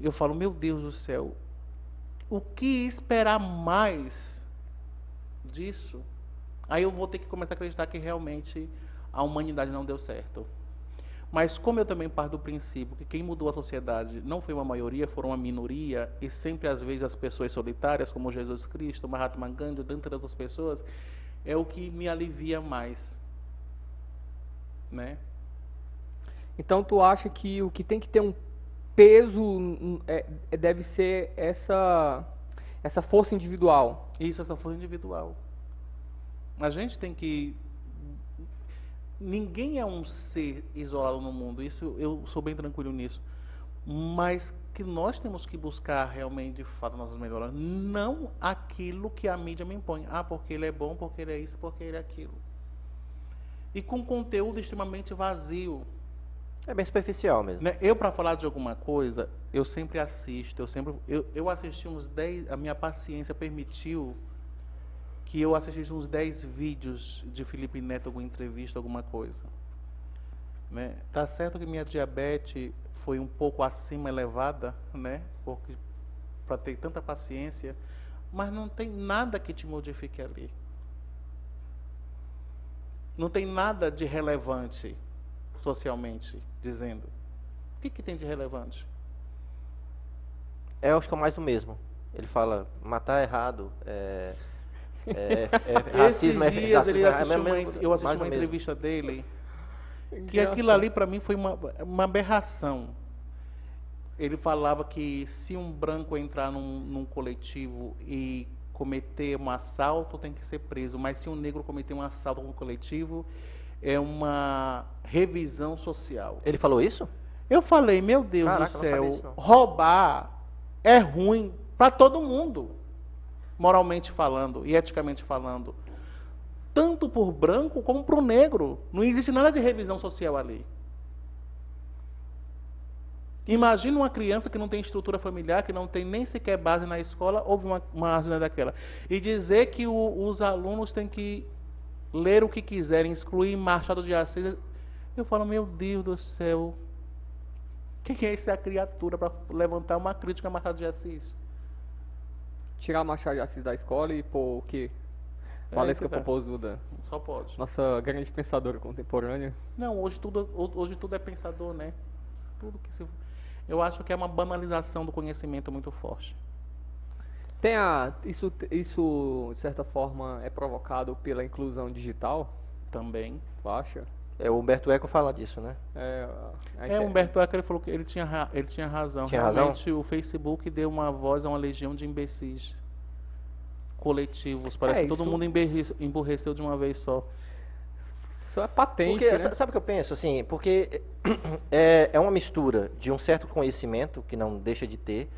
eu falo, meu Deus do céu, o que esperar mais disso? Aí eu vou ter que começar a acreditar que realmente a humanidade não deu certo. Mas como eu também parto do princípio que quem mudou a sociedade não foi uma maioria, foram uma minoria, e sempre às vezes as pessoas solitárias, como Jesus Cristo, Mahatma Gandhi, dentre outras pessoas, é o que me alivia mais. Né? Então tu acha que o que tem que ter um peso é- é- deve ser essa essa força individual. Isso essa força individual. A gente tem que. Ninguém é um ser isolado no mundo, isso eu sou bem tranquilo nisso. Mas que nós temos que buscar realmente, de fato, nossas melhoras. Não aquilo que a mídia me impõe. Ah, porque ele é bom, porque ele é isso, porque ele é aquilo. E com conteúdo extremamente vazio. É bem superficial mesmo. Né, Eu, para falar de alguma coisa, eu sempre assisto, eu sempre. Eu, eu assisti uns 10. A minha paciência permitiu que eu assistisse uns 10 vídeos de Felipe Neto, alguma entrevista, alguma coisa. Né? Tá certo que minha diabetes foi um pouco acima elevada, né? Porque para ter tanta paciência, mas não tem nada que te modifique ali. Não tem nada de relevante socialmente dizendo. O que, que tem de relevante? É, eu acho que é mais do mesmo. Ele fala, matar é errado, é, é, racismo é Esses dias racismo ele é- assistiu é uma, eu assisti uma mesmo. entrevista dele que aquilo ali para mim foi uma, uma aberração. Ele falava que se um branco entrar num, num coletivo e cometer um assalto, tem que ser preso. Mas se um negro cometer um assalto no coletivo, é uma revisão social. Ele falou isso? Eu falei, meu Deus Caraca, do céu, isso, roubar é ruim para todo mundo, moralmente falando e eticamente falando. Tanto por branco como para o negro. Não existe nada de revisão social ali. Imagina uma criança que não tem estrutura familiar, que não tem nem sequer base na escola, houve uma, uma daquela. E dizer que o, os alunos têm que ler o que quiserem, excluir Machado de Assis. Eu falo, meu Deus do céu, quem é essa criatura para levantar uma crítica a Machado de Assis? Tirar Machado de Assis da escola e pôr o quê? É, Valesca é, Popozuda. Só pode. Nossa grande pensadora contemporânea. Não, hoje tudo, hoje tudo é pensador, né? Tudo que se eu acho que é uma banalização do conhecimento muito forte. Tem a, isso, isso, de certa forma, é provocado pela inclusão digital? Também. Tu acha? É, o Humberto Eco fala disso, né? É, é o Humberto Eco ele falou que ele tinha, ele tinha razão. Tinha Realmente razão? o Facebook deu uma voz a uma legião de imbecis coletivos. Parece é, que todo mundo emburreceu de uma vez só. Isso é patente. Porque, né? Sabe o que eu penso? Assim, porque é, é uma mistura de um certo conhecimento, que não deixa de ter,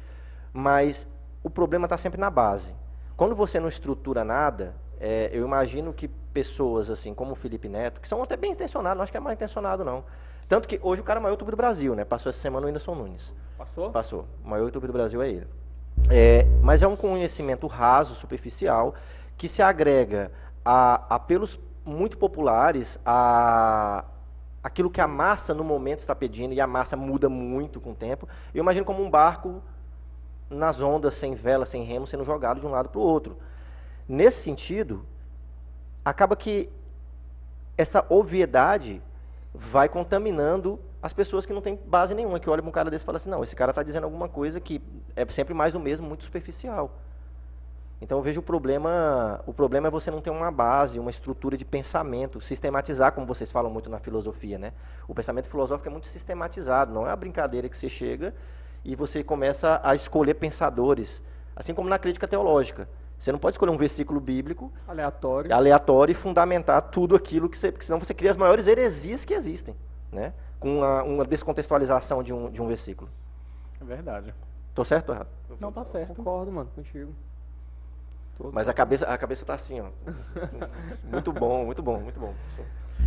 mas o problema está sempre na base. Quando você não estrutura nada, é, eu imagino que pessoas assim como o Felipe Neto, que são até bem intencionados, não acho que é mal intencionado não. Tanto que hoje o cara é o maior YouTube do Brasil, né? Passou essa semana o Whindersson Nunes. Passou? Passou. O maior YouTube do Brasil é ele. É, mas é um conhecimento raso, superficial, que se agrega a apelos muito populares a aquilo que a massa no momento está pedindo e a massa muda muito com o tempo. Eu imagino como um barco nas ondas, sem vela, sem remo, sendo jogado de um lado para o outro. Nesse sentido, acaba que essa obviedade vai contaminando as pessoas que não têm base nenhuma, que olham para um cara desse e falam assim, não, esse cara está dizendo alguma coisa que é sempre mais o mesmo, muito superficial. Então eu vejo o problema, o problema é você não ter uma base, uma estrutura de pensamento, sistematizar, como vocês falam muito na filosofia, né? O pensamento filosófico é muito sistematizado, não é a brincadeira que você chega e você começa a escolher pensadores, assim como na crítica teológica. Você não pode escolher um versículo bíblico aleatório, aleatório e fundamentar tudo aquilo que você, porque senão você cria as maiores heresias que existem, né? Com uma, uma descontextualização de um, de um versículo. É verdade. Tô certo ou errado? Não, tá certo. Concordo, mano, contigo. Todo Mas a cabeça, a cabeça tá assim, ó. muito bom, muito bom, muito bom.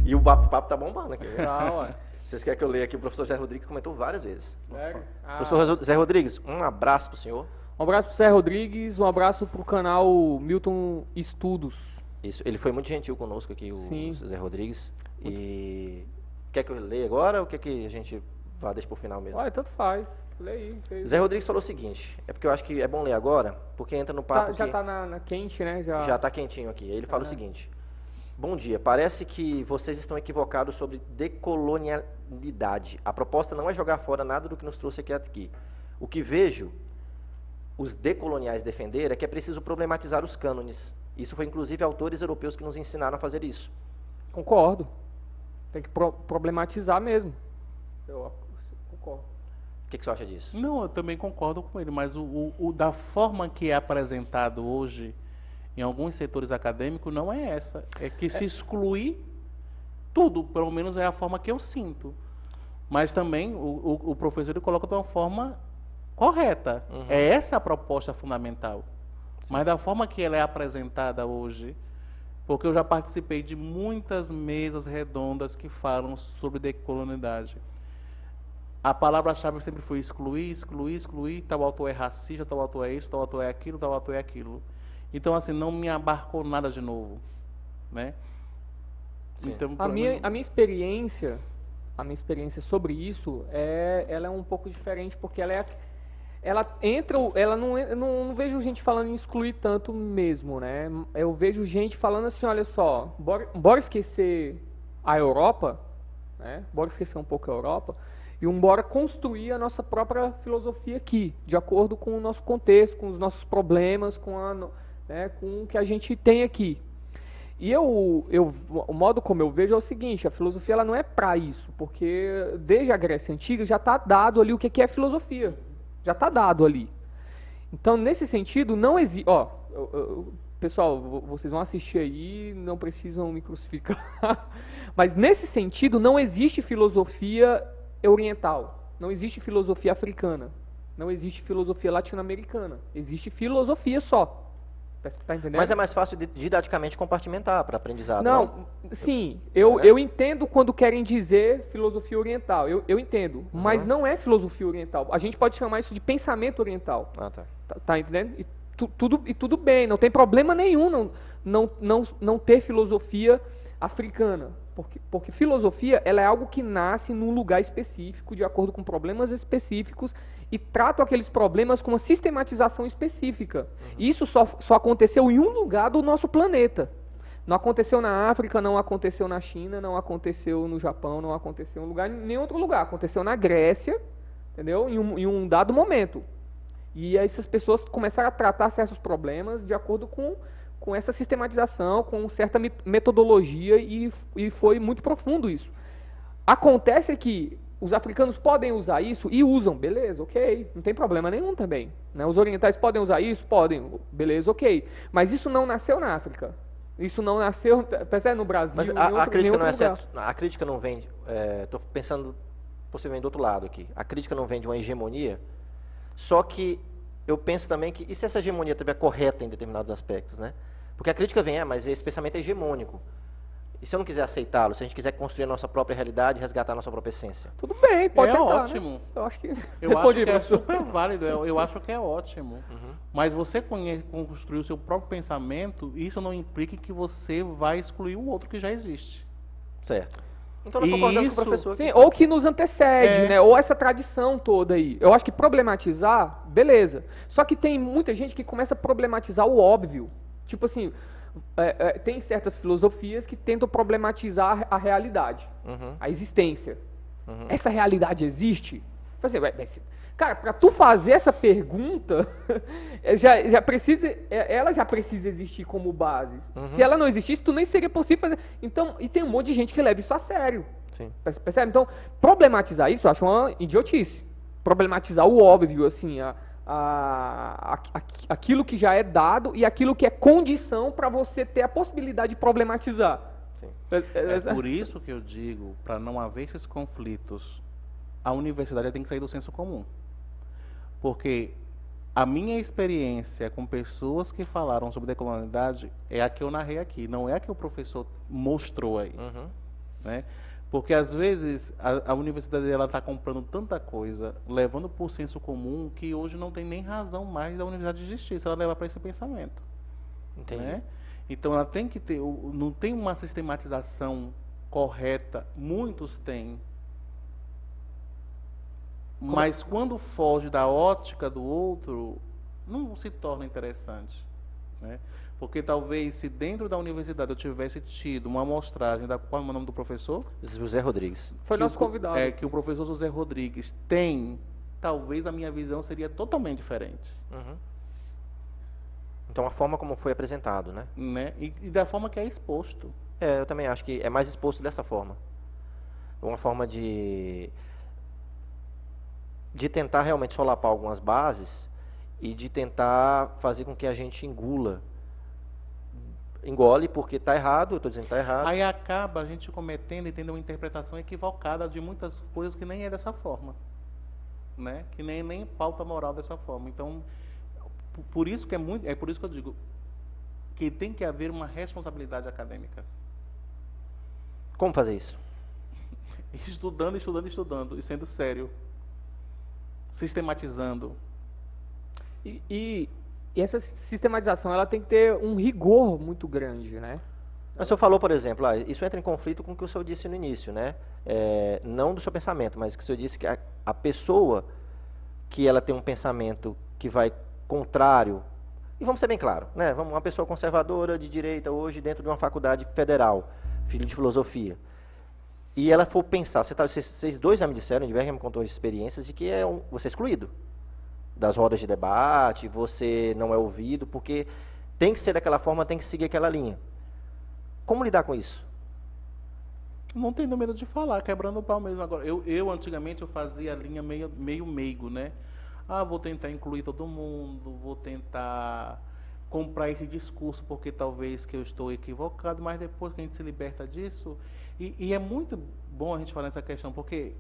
E o papo, papo tá bombando aqui. Tá, ué. Vocês querem que eu leia aqui? O professor Zé Rodrigues comentou várias vezes. Sério? Ah. Professor Zé Rodrigues, um abraço pro senhor. Um abraço pro Zé Rodrigues, um abraço pro canal Milton Estudos. Isso, ele foi muito gentil conosco aqui, o Sim. Zé Rodrigues. E quer que eu leia agora ou quer que a gente vá deixar pro final mesmo? Olha, tanto faz. Leia aí. Zé Rodrigues falou o seguinte, é porque eu acho que é bom ler agora, porque entra no papo tá, Já que... tá na, na, quente, né? Já, já tá quentinho aqui. Aí ele fala o seguinte, Bom dia. Parece que vocês estão equivocados sobre decolonialidade. A proposta não é jogar fora nada do que nos trouxe aqui. aqui. O que vejo os decoloniais defender é que é preciso problematizar os cânones. Isso foi inclusive autores europeus que nos ensinaram a fazer isso. Concordo. Tem que pro problematizar mesmo. Eu concordo. O que, que você acha disso? Não, eu também concordo com ele, mas o, o, o, da forma que é apresentado hoje em alguns setores acadêmicos não é essa. É que se exclui tudo, pelo menos é a forma que eu sinto. Mas também o, o, o professor ele coloca de uma forma correta. Uhum. É essa a proposta fundamental. Sim. Mas da forma que ela é apresentada hoje, porque eu já participei de muitas mesas redondas que falam sobre decolonialidade a palavra-chave sempre foi excluir, excluir, excluir, tal autor é racista, tal autor é isso, tal autor é aquilo, tal autor é aquilo. Então, assim, não me abarcou nada de novo, né? Então, a, minha, mim... a minha experiência, a minha experiência sobre isso, é, ela é um pouco diferente, porque ela é ela entra, ela não, não, não, vejo gente falando em excluir tanto mesmo, né? Eu vejo gente falando assim, olha só, bora, bora esquecer a Europa, né? Bora esquecer um pouco a Europa, e embora construir a nossa própria filosofia aqui, de acordo com o nosso contexto, com os nossos problemas, com, a, né, com o que a gente tem aqui. E eu, eu, o modo como eu vejo é o seguinte, a filosofia ela não é para isso, porque desde a Grécia Antiga já está dado ali o que é filosofia. Já está dado ali. Então, nesse sentido, não existe... Ó, pessoal, vocês vão assistir aí, não precisam me crucificar. Mas, nesse sentido, não existe filosofia oriental. Não existe filosofia africana. Não existe filosofia latino-americana. Existe filosofia só. Tá, tá entendendo? Mas é mais fácil didaticamente compartimentar para aprendizado. Não, não, sim. Eu, é. eu entendo quando querem dizer filosofia oriental. Eu, eu entendo. Uhum. Mas não é filosofia oriental. A gente pode chamar isso de pensamento oriental. Ah, tá. Tá, tá entendendo? E, tu, tudo, e tudo bem, não tem problema nenhum não, não, não, não ter filosofia africana. Porque, porque filosofia ela é algo que nasce num lugar específico, de acordo com problemas específicos, e trata aqueles problemas com uma sistematização específica. Uhum. Isso só, só aconteceu em um lugar do nosso planeta. Não aconteceu na África, não aconteceu na China, não aconteceu no Japão, não aconteceu em lugar, nenhum outro lugar. Aconteceu na Grécia, entendeu? Em um, em um dado momento. E essas pessoas começaram a tratar certos problemas de acordo com com essa sistematização, com certa metodologia e, e foi muito profundo isso. Acontece que os africanos podem usar isso e usam, beleza, ok, não tem problema nenhum também. Né? Os orientais podem usar isso? Podem, beleza, ok. Mas isso não nasceu na África. Isso não nasceu, percebe, no Brasil. Mas a, outro, a crítica não é certo, a crítica não vem, estou é, pensando possivelmente do outro lado aqui. A crítica não vem de uma hegemonia, só que eu penso também que, e se essa hegemonia estiver correta em determinados aspectos, né? Porque a crítica vem, é, mas esse pensamento é hegemônico. E se eu não quiser aceitá-lo, se a gente quiser construir a nossa própria realidade, resgatar a nossa própria essência? Tudo bem, pode é tentar, né? ótimo. Né? Eu acho que eu respondi, acho que é super válido. Eu, eu, acho que é ótimo. Uhum. Mas você conhece, construir o seu próprio pensamento, isso não implica que você vai excluir o outro que já existe. Certo. Então nós concordamos isso, com o professor. Sim, ou que nos antecede, é. né? Ou essa tradição toda aí. Eu acho que problematizar, beleza. Só que tem muita gente que começa a problematizar o óbvio. Tipo assim, é, é, tem certas filosofias que tentam problematizar a realidade, uhum. a existência. Uhum. Essa realidade existe? Assim, cara, para tu fazer essa pergunta, já, já precisa, é, ela já precisa existir como base. Uhum. Se ela não existisse, tu nem seria possível fazer. Então, e tem um monte de gente que leva isso a sério. Sim. Percebe? Então, problematizar isso eu acho uma idiotice. Problematizar o óbvio, assim, a, a, a, aquilo que já é dado e aquilo que é condição para você ter a possibilidade de problematizar. É, é, é, por isso que eu digo, para não haver esses conflitos, a universidade tem que sair do senso comum. Porque a minha experiência com pessoas que falaram sobre decolonialidade é a que eu narrei aqui, não é a que o professor mostrou aí. Uhum. Né? Porque às vezes a, a universidade ela está comprando tanta coisa, levando por senso comum, que hoje não tem nem razão mais da universidade existir se ela levar para esse pensamento. Entendi. Né? Então ela tem que ter, não tem uma sistematização correta, muitos têm. Mas quando foge da ótica do outro, não se torna interessante. Né? Porque talvez se dentro da universidade eu tivesse tido uma amostragem da qual é o nome do professor? José Rodrigues. Foi nosso o, convidado. É que o professor José Rodrigues tem, talvez a minha visão seria totalmente diferente. Uhum. Então a forma como foi apresentado, né? né? E, e, da forma que é exposto. É, eu também acho que é mais exposto dessa forma. Uma forma de de tentar realmente solapar algumas bases e de tentar fazer com que a gente engula engole porque está errado, eu estou dizendo que está errado. Aí acaba a gente cometendo e tendo uma interpretação equivocada de muitas coisas que nem é dessa forma. Né? Que nem, nem pauta moral dessa forma. Então, por isso que é muito. É por isso que eu digo que tem que haver uma responsabilidade acadêmica. Como fazer isso? estudando, estudando, estudando, e sendo sério. Sistematizando. E, e e essa sistematização ela tem que ter um rigor muito grande, né? Mas o senhor falou, por exemplo, ah, isso entra em conflito com o que o senhor disse no início, né? É, não do seu pensamento, mas que o senhor disse que a, a, pessoa que ela tem um pensamento que vai contrário, e vamos ser bem claro, né? Vamos, uma pessoa conservadora de direita hoje dentro de uma faculdade federal, filho de filosofia, e ela for pensar, você tá, vocês, vocês dois já me disseram, Diverger me contou experiências de que é um, você é excluído das rodas de debate, você não é ouvido, porque tem que ser daquela forma, tem que seguir aquela linha. Como lidar com isso? Não tenho medo de falar, quebrando o pau mesmo. Agora, eu, eu antigamente eu fazia a linha meio, meio meigo, né? Ah, vou tentar incluir todo mundo, vou tentar comprar esse discurso porque talvez que eu estou equivocado, mas depois que a gente se liberta disso, e, e é muito bom a gente falar nessa questão, porque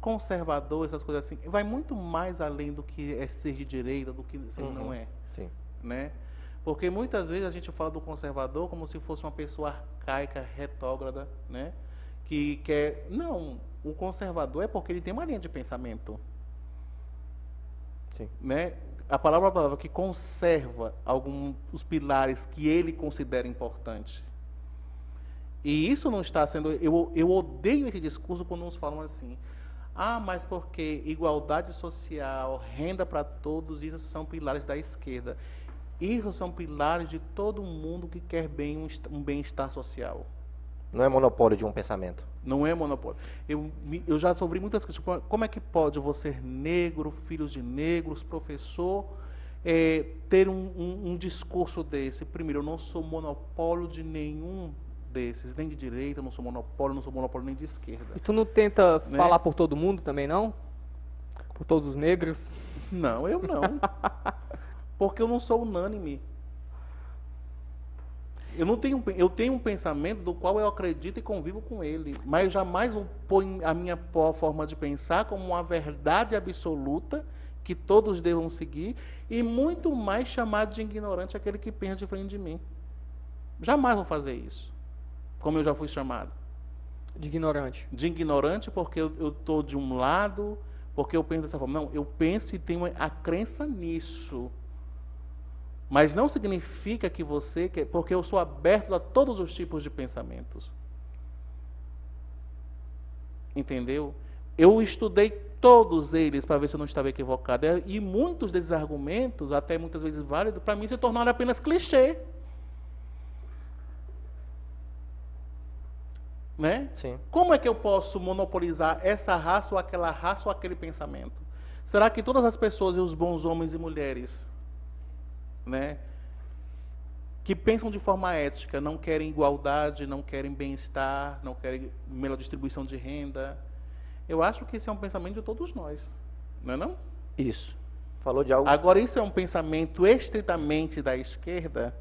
conservador, essas coisas assim, vai muito mais além do que é ser de direita, do que ser uhum. não é. Sim. Né? Porque muitas vezes a gente fala do conservador como se fosse uma pessoa arcaica, retógrada, né? Que quer. Não, o conservador é porque ele tem uma linha de pensamento. Sim. Né? A palavra é a palavra que conserva alguns os pilares que ele considera importantes. E isso não está sendo. Eu, eu odeio esse discurso quando nos falam assim. Ah, mas porque igualdade social, renda para todos, isso são pilares da esquerda. Isso são pilares de todo mundo que quer bem um bem-estar social. Não é monopólio de um pensamento. Não é monopólio. Eu, eu já sofri muitas questões. Como é que pode você, negro, filhos de negros, professor, é, ter um, um, um, discurso desse? Primeiro, eu não sou monopólio de nenhum desses, nem de direita, não sou monopólio, não sou monopólio nem de esquerda. E tu não tenta né? falar por todo mundo também, não? Por todos os negros? Não, eu não. Porque eu não sou unânime. Eu não tenho, eu tenho um pensamento do qual eu acredito e convivo com ele, mas eu jamais vou pôr a minha forma de pensar como uma verdade absoluta que todos devam seguir e muito mais chamar de ignorante aquele que pensa diferente de mim. Jamais vou fazer isso como eu já fui chamado. De ignorante. De ignorante porque eu estou de um lado, porque eu penso dessa forma. Não, eu penso e tenho a crença nisso. Mas não significa que você, porque eu sou aberto a todos os tipos de pensamentos. Entendeu? Eu estudei todos eles para ver se eu não estava equivocado. E muitos desses argumentos, até muitas vezes válidos, para mim se tornaram apenas clichê. Né? Sim. Como é que eu posso monopolizar essa raça ou aquela raça ou aquele pensamento? Será que todas as pessoas e os bons homens e mulheres, né, que pensam de forma ética, não querem igualdade, não querem bem-estar, não querem melhor distribuição de renda? Eu acho que esse é um pensamento de todos nós, não é não? Isso. Falou de algo. Agora isso é um pensamento estritamente da esquerda?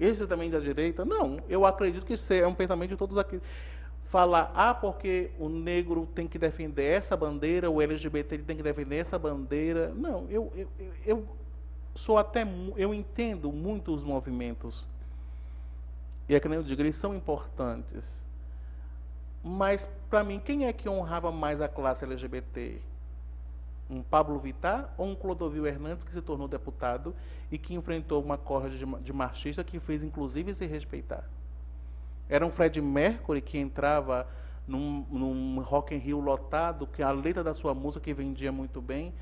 Esse também da direita? Não, eu acredito que isso é um pensamento de todos aqui. Falar, ah, porque o negro tem que defender essa bandeira, o LGBT tem que defender essa bandeira. Não, eu, eu, eu sou até, eu entendo muito os movimentos. E é que nem eu digo, eles são importantes. Mas, para mim, quem é que honrava mais a classe LGBT? Um Pablo Vittar ou um Clodovil Hernandes que se tornou deputado e que enfrentou uma corda de, de machista que fez inclusive se respeitar. Era um Fred Mercury que entrava num, num Rock in Rio lotado, que a letra da sua música que vendia muito bem.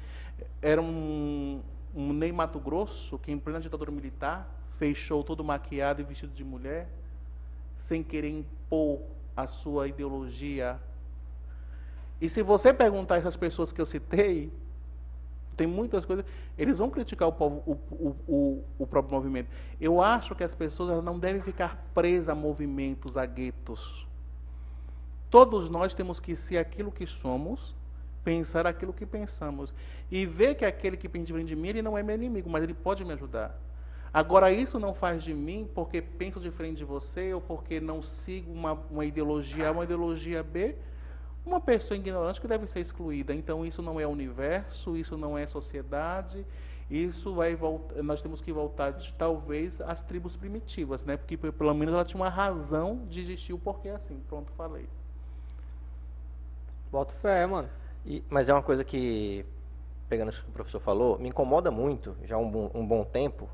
Era um, um Ney Mato Grosso que em plena ditadura militar fechou todo maquiado e vestido de mulher, sem querer impor a sua ideologia e se você perguntar essas pessoas que eu citei, tem muitas coisas, eles vão criticar o, povo, o, o, o, próprio movimento. Eu acho que as pessoas não devem ficar presas a movimentos, a guetos. Todos nós temos que ser aquilo que somos, pensar aquilo que pensamos. E ver que aquele que pensa de mim, ele não é meu inimigo, mas ele pode me ajudar. Agora, isso não faz de mim porque penso diferente de você ou porque não sigo uma, uma ideologia A, uma ideologia B uma pessoa ignorante que deve ser excluída. Então isso não é universo, isso não é sociedade, isso vai voltar, nós temos que voltar de, talvez às tribos primitivas, né? Porque pelo menos ela tinha uma razão de existir o porquê assim. Pronto, falei. Bota fé, mano. E, mas é uma coisa que, pegando isso que o professor falou, me incomoda muito, já há um, bom, um bom tempo,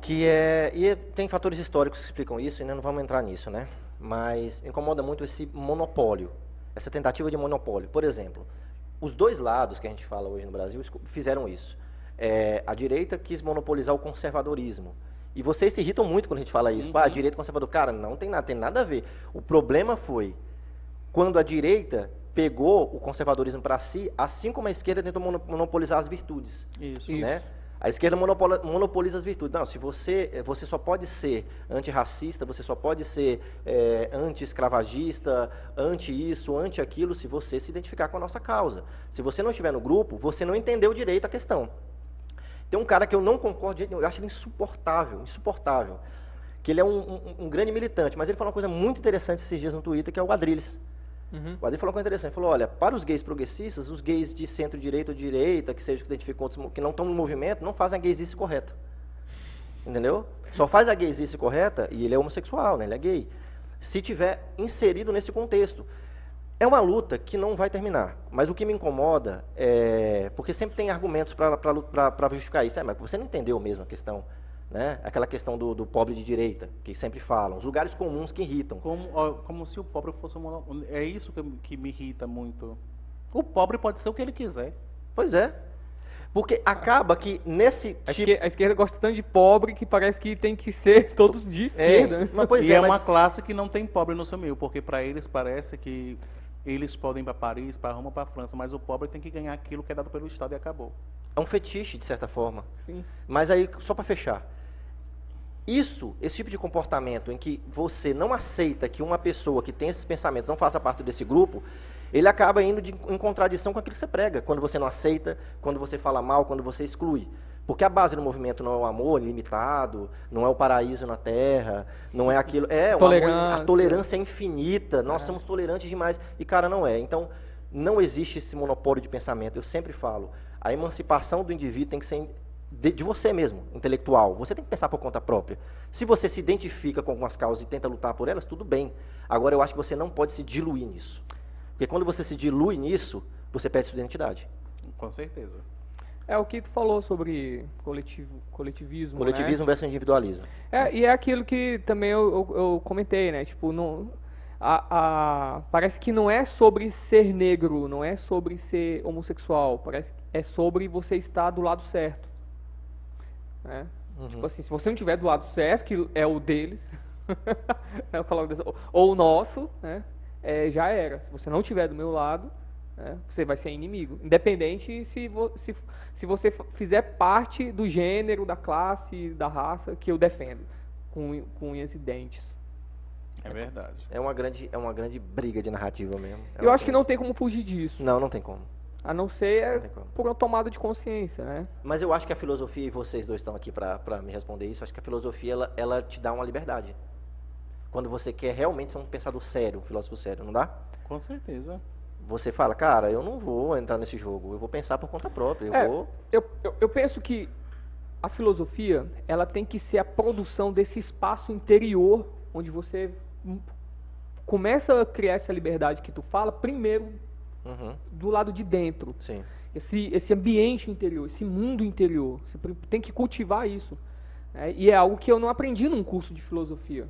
que é. E tem fatores históricos que explicam isso, e ainda não vamos entrar nisso, né? Mas incomoda muito esse monopólio essa tentativa de monopólio. Por exemplo, os dois lados que a gente fala hoje no Brasil fizeram isso. É, a direita quis monopolizar o conservadorismo. E vocês se irritam muito quando a gente fala isso. Uhum. Pá, a direita conservador. Cara, não tem nada, tem nada a ver. O problema foi quando a direita pegou o conservadorismo para si, assim como a esquerda tentou monopolizar as virtudes. Isso. Né? A esquerda monopoliza as virtudes. Não, se você, você só pode ser antirracista, você só pode ser é, anti-escravagista, anti-isso, anti-aquilo, se você se identificar com a nossa causa. Se você não estiver no grupo, você não entendeu direito a questão. Tem um cara que eu não concordo, eu acho ele insuportável, insuportável. Que ele é um, um- um grande militante, mas ele falou uma coisa muito interessante esses dias no Twitter, que é o Adrilles. Uhum. O Adrilles falou uma coisa interessante, falou, olha, para os gays progressistas, os gays de centro-direita ou direita, que seja que identificam outros, que não estão no movimento, não fazem a gaysice correta. Entendeu? Só faz a gaysice correta, e ele é homossexual, né? ele é gay, se tiver inserido nesse contexto. É uma luta que não vai terminar. Mas o que me incomoda é. Porque sempre tem argumentos para justificar isso. É, mas você não entendeu mesmo a questão. Né? Aquela questão do, do pobre de direita, que sempre falam. Os lugares comuns que irritam. Como, ó, como se o pobre fosse um É isso que, que me irrita muito. O pobre pode ser o que ele quiser. Pois é. Porque acaba que nesse A, tipo. esquer- a esquerda gosta tanto de pobre que parece que tem que ser todos de É, esquerda. né? mas, pois e é, é, mas- uma classe que não tem pobre no seu meio, porque para eles parece que eles podem ir para Paris, para Roma, para França, mas o pobre tem que ganhar aquilo que é dado pelo Estado e acabou. é um fetiche, de certa forma. Sim. Mas aí, só para fechar. Isso, esse tipo de comportamento em que você não aceita que uma pessoa que tem esses pensamentos não faça parte desse grupo, ele acaba indo de- em contradição com aquilo que você prega. Quando você não aceita, quando você fala mal, quando você exclui. Porque a base do movimento não é o amor ilimitado, não é o paraíso na terra, não é aquilo. É, o amor, Tolerância. a tolerância é infinita, nós somos tolerantes demais. E, cara, não é. Então, não existe esse monopólio de pensamento. Eu sempre falo, a emancipação do indivíduo tem que ser de, de você mesmo, intelectual. Você tem que pensar por conta própria. Se você se identifica com algumas causas e tenta lutar por elas, tudo bem. Agora, eu acho que você não pode se diluir nisso. Porque quando você se dilui nisso, você perde sua identidade. Com certeza. É o que tu falou sobre coletivo, coletivismo. né? Coletivismo versus individualismo. É, e é aquilo que também eu, eu, eu comentei, né? Tipo, não, a, a- parece que não é sobre ser negro, não é sobre ser homossexual, parece que é sobre você estar do lado certo. Né? Tipo assim, se você não estiver do lado certo, que é o deles, dessa- ou- o nosso, né? É, já era. Se você não estiver do meu lado, né, você vai ser inimigo. Independente se, vo- se, se você fizer parte do gênero, da classe, da raça que eu defendo, com, com unhas e dentes. É verdade. É uma grande, é uma grande briga de narrativa mesmo. É eu acho que grande- não tem como fugir disso. Não, não tem como. A não ser Não é, por uma tomada de consciência, né? Mas eu acho que a filosofia, e vocês dois estão aqui para me responder isso, acho que a filosofia ela, ela te dá uma liberdade. Quando você quer realmente ser um pensador sério, um filósofo sério, não dá? Com certeza. Você fala, cara, eu não vou entrar nesse jogo, eu vou pensar por conta própria, eu É, vou... eu, eu, eu penso que a filosofia ela tem que ser a produção desse espaço interior onde você começa a criar essa liberdade que tu fala primeiro Uhum, do lado de dentro sim. esse esse ambiente interior esse mundo interior você tem que cultivar isso né? e é algo que eu não aprendi num curso de filosofia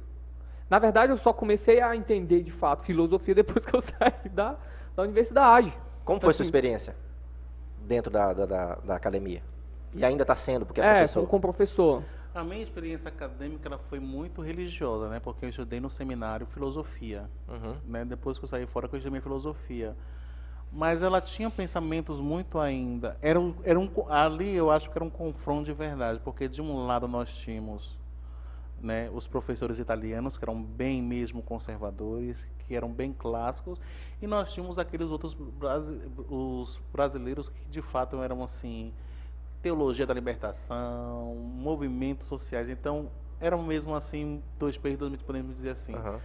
na verdade eu só comecei a entender de fato filosofia depois que eu saí da, da universidade Como foi sua Assim, experiência dentro da, da, da, da academia? E ainda está sendo, porque é, é professor. com, com professor A minha experiência acadêmica ela foi muito religiosa, né? Porque eu estudei no seminário filosofia, Uhum. né? Depois que eu saí fora, eu estudei filosofia. Mas ela tinha pensamentos muito ainda. Era, era um, ali eu acho que era um confronto de verdade, porque de um lado nós tínhamos né, os professores italianos, que eram bem mesmo conservadores, que eram bem clássicos, e nós tínhamos aqueles outros brasi- os brasileiros que de fato eram assim, teologia da libertação, movimentos sociais, então eram mesmo assim dois peixes, dois podemos dizer assim. Aham.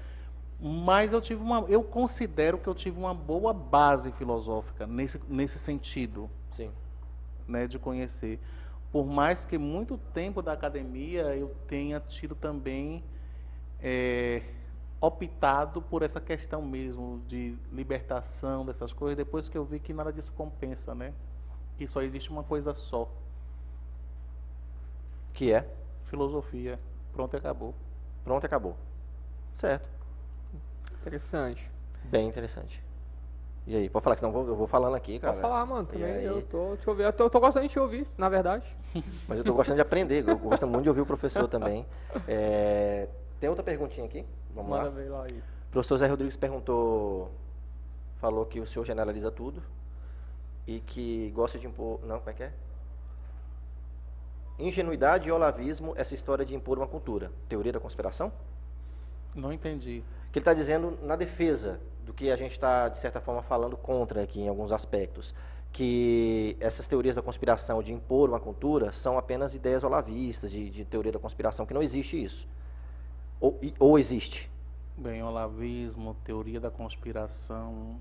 Mas eu tive uma, eu considero que eu tive uma boa base filosófica nesse, nesse sentido Sim. né, de conhecer. Por mais que muito tempo da academia eu tenha tido também é, optado por essa questão mesmo de libertação dessas coisas, depois que eu vi que nada disso compensa, né? Que só existe uma coisa só, Que é? filosofia. Pronto, e acabou. Pronto, acabou. Certo. Interessante Bem interessante. E aí, pode falar que senão eu vou, eu vou falando aqui, cara. Pode falar, mano. Também aí? eu tô te ouvindo. Eu tô, eu tô gostando de te ouvir, na verdade. Mas eu tô gostando de aprender, eu gosto muito de ouvir o professor também. É, Tem outra perguntinha aqui? Vamos Manda lá. ver lá aí. O professor Zé Rodrigues perguntou, falou que o senhor generaliza tudo e que gosta de impor. Não, como é que é? ingenuidade e olavismo, essa história de impor uma cultura. Teoria da conspiração? Não entendi. Que ele está dizendo na defesa do que a gente está, de certa forma, falando contra aqui em alguns aspectos. Que essas teorias da conspiração de impor uma cultura são apenas ideias olavistas, de, de teoria da conspiração, que não existe isso. Ou, ou existe? Bem, olavismo, teoria da conspiração.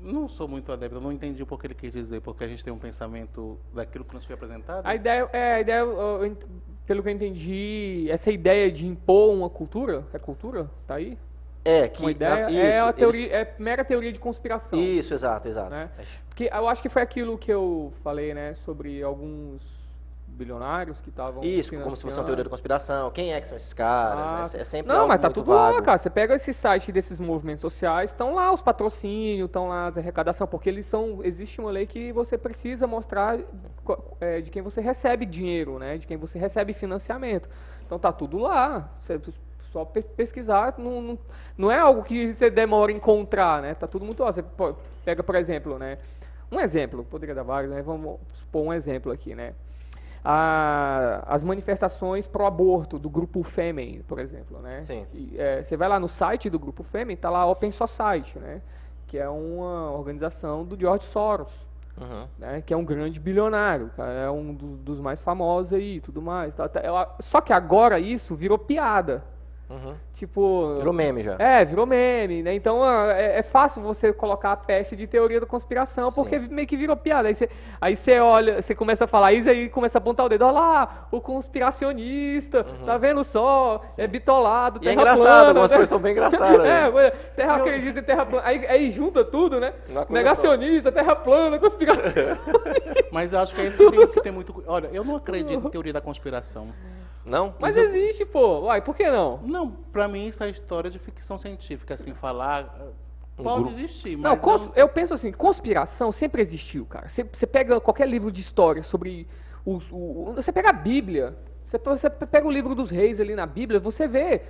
Não sou muito adepto, não entendi o que ele quis dizer, porque a gente tem um pensamento daquilo que nos foi apresentado. A ideia, é, a ideia, pelo que eu entendi, essa ideia de impor uma cultura, é cultura? Tá aí? É, que uma ideia, na, isso, é, a teoria, eles... é mera teoria de conspiração. Isso, exato, exato. Né? Que, eu acho que foi aquilo que eu falei, né, sobre alguns bilionários que estavam. Isso, como se fosse uma teoria da conspiração. Quem é que são esses caras? Ah, é, é sempre Não, mas tá tudo vago. lá, cara. Você pega esse site desses movimentos sociais, estão lá os patrocínios, estão lá as arrecadações, porque eles são. Existe uma lei que você precisa mostrar é, de quem você recebe dinheiro, né? De quem você recebe financiamento. Então tá tudo lá. Você só pesquisar, não, não, não é algo que você demora a encontrar, né? Tá tudo muito lá. Você pega, por exemplo, né? Um exemplo, poderia dar vários, né? Vamos supor um exemplo aqui, né? A, as manifestações pro aborto do grupo Fêmen, por exemplo, né? Sim. Que, é, você vai lá no site do grupo Fêmen, tá lá Open Society, né? Que é uma organização do George Soros, uhum. né? Que é um grande bilionário, cara, é um do, dos mais famosos aí, e tudo mais. Tá, tá, só que agora isso virou piada. Uhum. Tipo. Virou meme já. É, virou meme, né? Então é, é fácil você colocar a peste de teoria da conspiração, porque Sim. meio que virou piada. Aí você, aí você olha, você começa a falar isso, aí começa a apontar o dedo, olha lá, o conspiracionista, uhum. tá vendo só? Sim. É bitolado, e terra é engraçado, plana. algumas né? coisas são bem engraçadas. é, terra acredita em terra plana. Aí, aí junta tudo, né? Negacionista, terra plana, conspiração. Mas acho que é isso que tem que ter muito. Olha, eu não acredito em teoria da conspiração. Não? Mas eu... existe, pô. Uai, por que não? Não, pra mim isso é história de ficção científica, assim, falar. Um pode grupo. existir, mas. Não, cons... eu... eu... penso assim, conspiração sempre existiu, cara. Você, você pega qualquer livro de história sobre. Os, o, você pega a Bíblia. Você, você pega o livro dos reis ali na Bíblia, você vê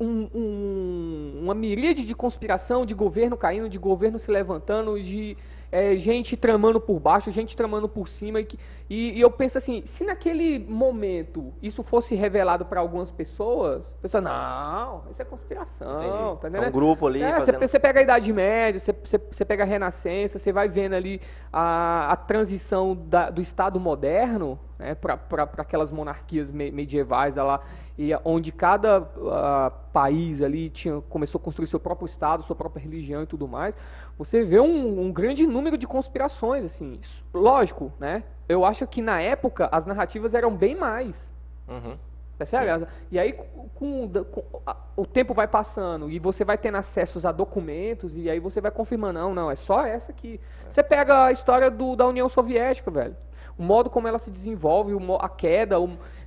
um, um, uma miríade de conspiração, de governo caindo, de governo se levantando, de é, gente tramando por baixo, gente tramando por cima. E, e, e eu penso assim, se naquele momento isso fosse revelado para algumas pessoas, a pessoa, não, isso é conspiração. Tá é um grupo ali. É, fazendo... você, você, pega a Idade Média, você, você, você, pega a Renascença, você vai vendo ali a, a transição da, do Estado moderno né, para aquelas monarquias me, medievais lá, e onde cada uh, país ali tinha, começou a construir seu próprio Estado, sua própria religião e tudo mais você vê um, um, grande número de conspirações, assim. Lógico, né? Eu acho que na época as narrativas eram bem mais. Uhum. Percebe? E aí, com, com, a, o tempo vai passando e você vai tendo acessos a documentos e aí você vai confirmando, não, não, é só essa aqui. É. Você pega a história do, da União Soviética, velho. O modo como ela se desenvolve, a queda,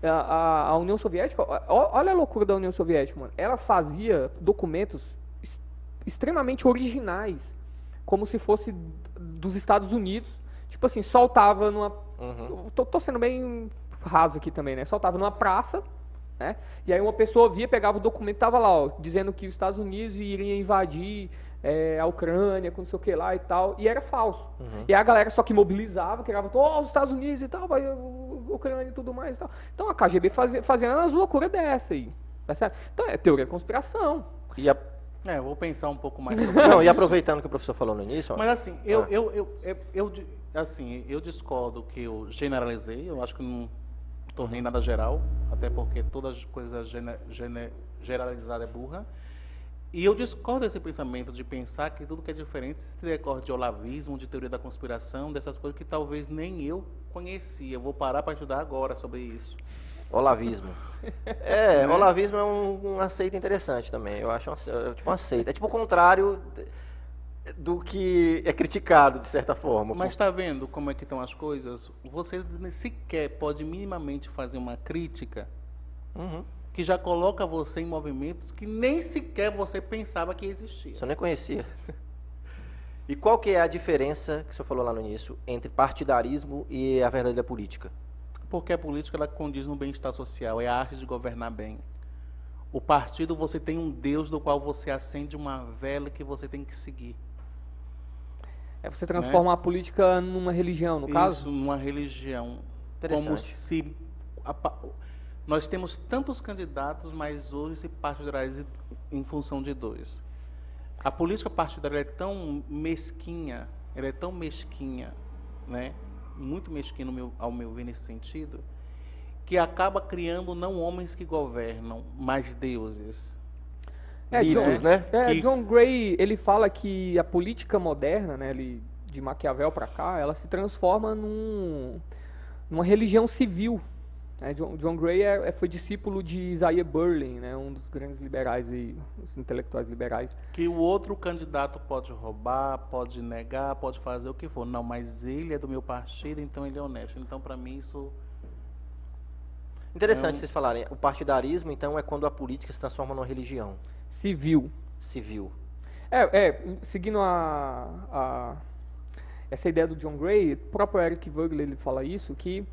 a, a União Soviética. Olha a loucura da União Soviética, mano. Ela fazia documentos extremamente originais como se fosse dos Estados Unidos. Tipo assim, soltava numa. Uhum. Tô, tô, sendo bem raso aqui também, né? Soltava numa praça, né? E aí uma pessoa via, pegava o documento, tava lá, ó, dizendo que os Estados Unidos iriam invadir é, a Ucrânia, com não sei o que lá e tal, e era falso. Uhum. E a galera só que mobilizava, criava, oh, os Estados Unidos e tal, vai, Ucrânia e tudo mais e tal. Então a KGB fazia, fazia umas loucuras dessa aí. Tá certo? Então é teoria da conspiração. E a é, eu vou pensar um pouco mais sobre Não, isso. e aproveitando que o professor falou no início... Mas assim, eu, ah. eu, eu, eu, eu, assim, eu discordo que eu generalizei, eu acho que não tornei nada geral, até porque todas as coisas gene, gene, generalizadas é burra. E eu discordo desse pensamento de pensar que tudo que é diferente se decorre de olavismo, de teoria da conspiração, dessas coisas que talvez nem eu conhecia. Eu vou parar para estudar agora sobre isso. Olavismo. É, né? olavismo é um, um aceito interessante também. Eu acho uma, é tipo um aceito. É tipo o contrário do que é criticado, de certa forma. Mas está vendo como é que estão as coisas? Você sequer pode minimamente fazer uma crítica uhum. Que já coloca você em movimentos que nem sequer você pensava que existia. Você nem conhecia. E qual que é a diferença, que você falou lá no início, entre partidarismo e a verdadeira política? Porque a política ela condiz no bem-estar social, é a arte de governar bem. O partido você tem um Deus do qual você acende uma vela que você tem que seguir. É você transforma né? a política numa religião, no Isso, caso? numa religião. como se a, nós temos tantos candidatos, mas hoje se partidários em função de dois. A política partidária é tão mesquinha, ela é tão mesquinha, né? muito mesquinha meu, ao meu ver nesse sentido, que acaba criando não homens que governam, mas deuses. É, Mitos, John, né? É, que... John Gray, ele fala que a política moderna, né, ele, de Maquiavel para cá, ela se transforma num, numa religião civil. Né? John, John, Gray é, é, foi discípulo de Isaiah Berlin, né, um dos grandes liberais e os intelectuais liberais. Que o outro candidato pode roubar, pode negar, pode fazer o que for. Não, mas ele é do meu partido, então ele é honesto. Então, para mim, isso Interessante é um... vocês falarem. O partidarismo, então, é quando a política se transforma numa religião. Civil. Civil. É, é seguindo a, a, essa ideia do John Gray, o próprio Eric Vogel ele fala isso, que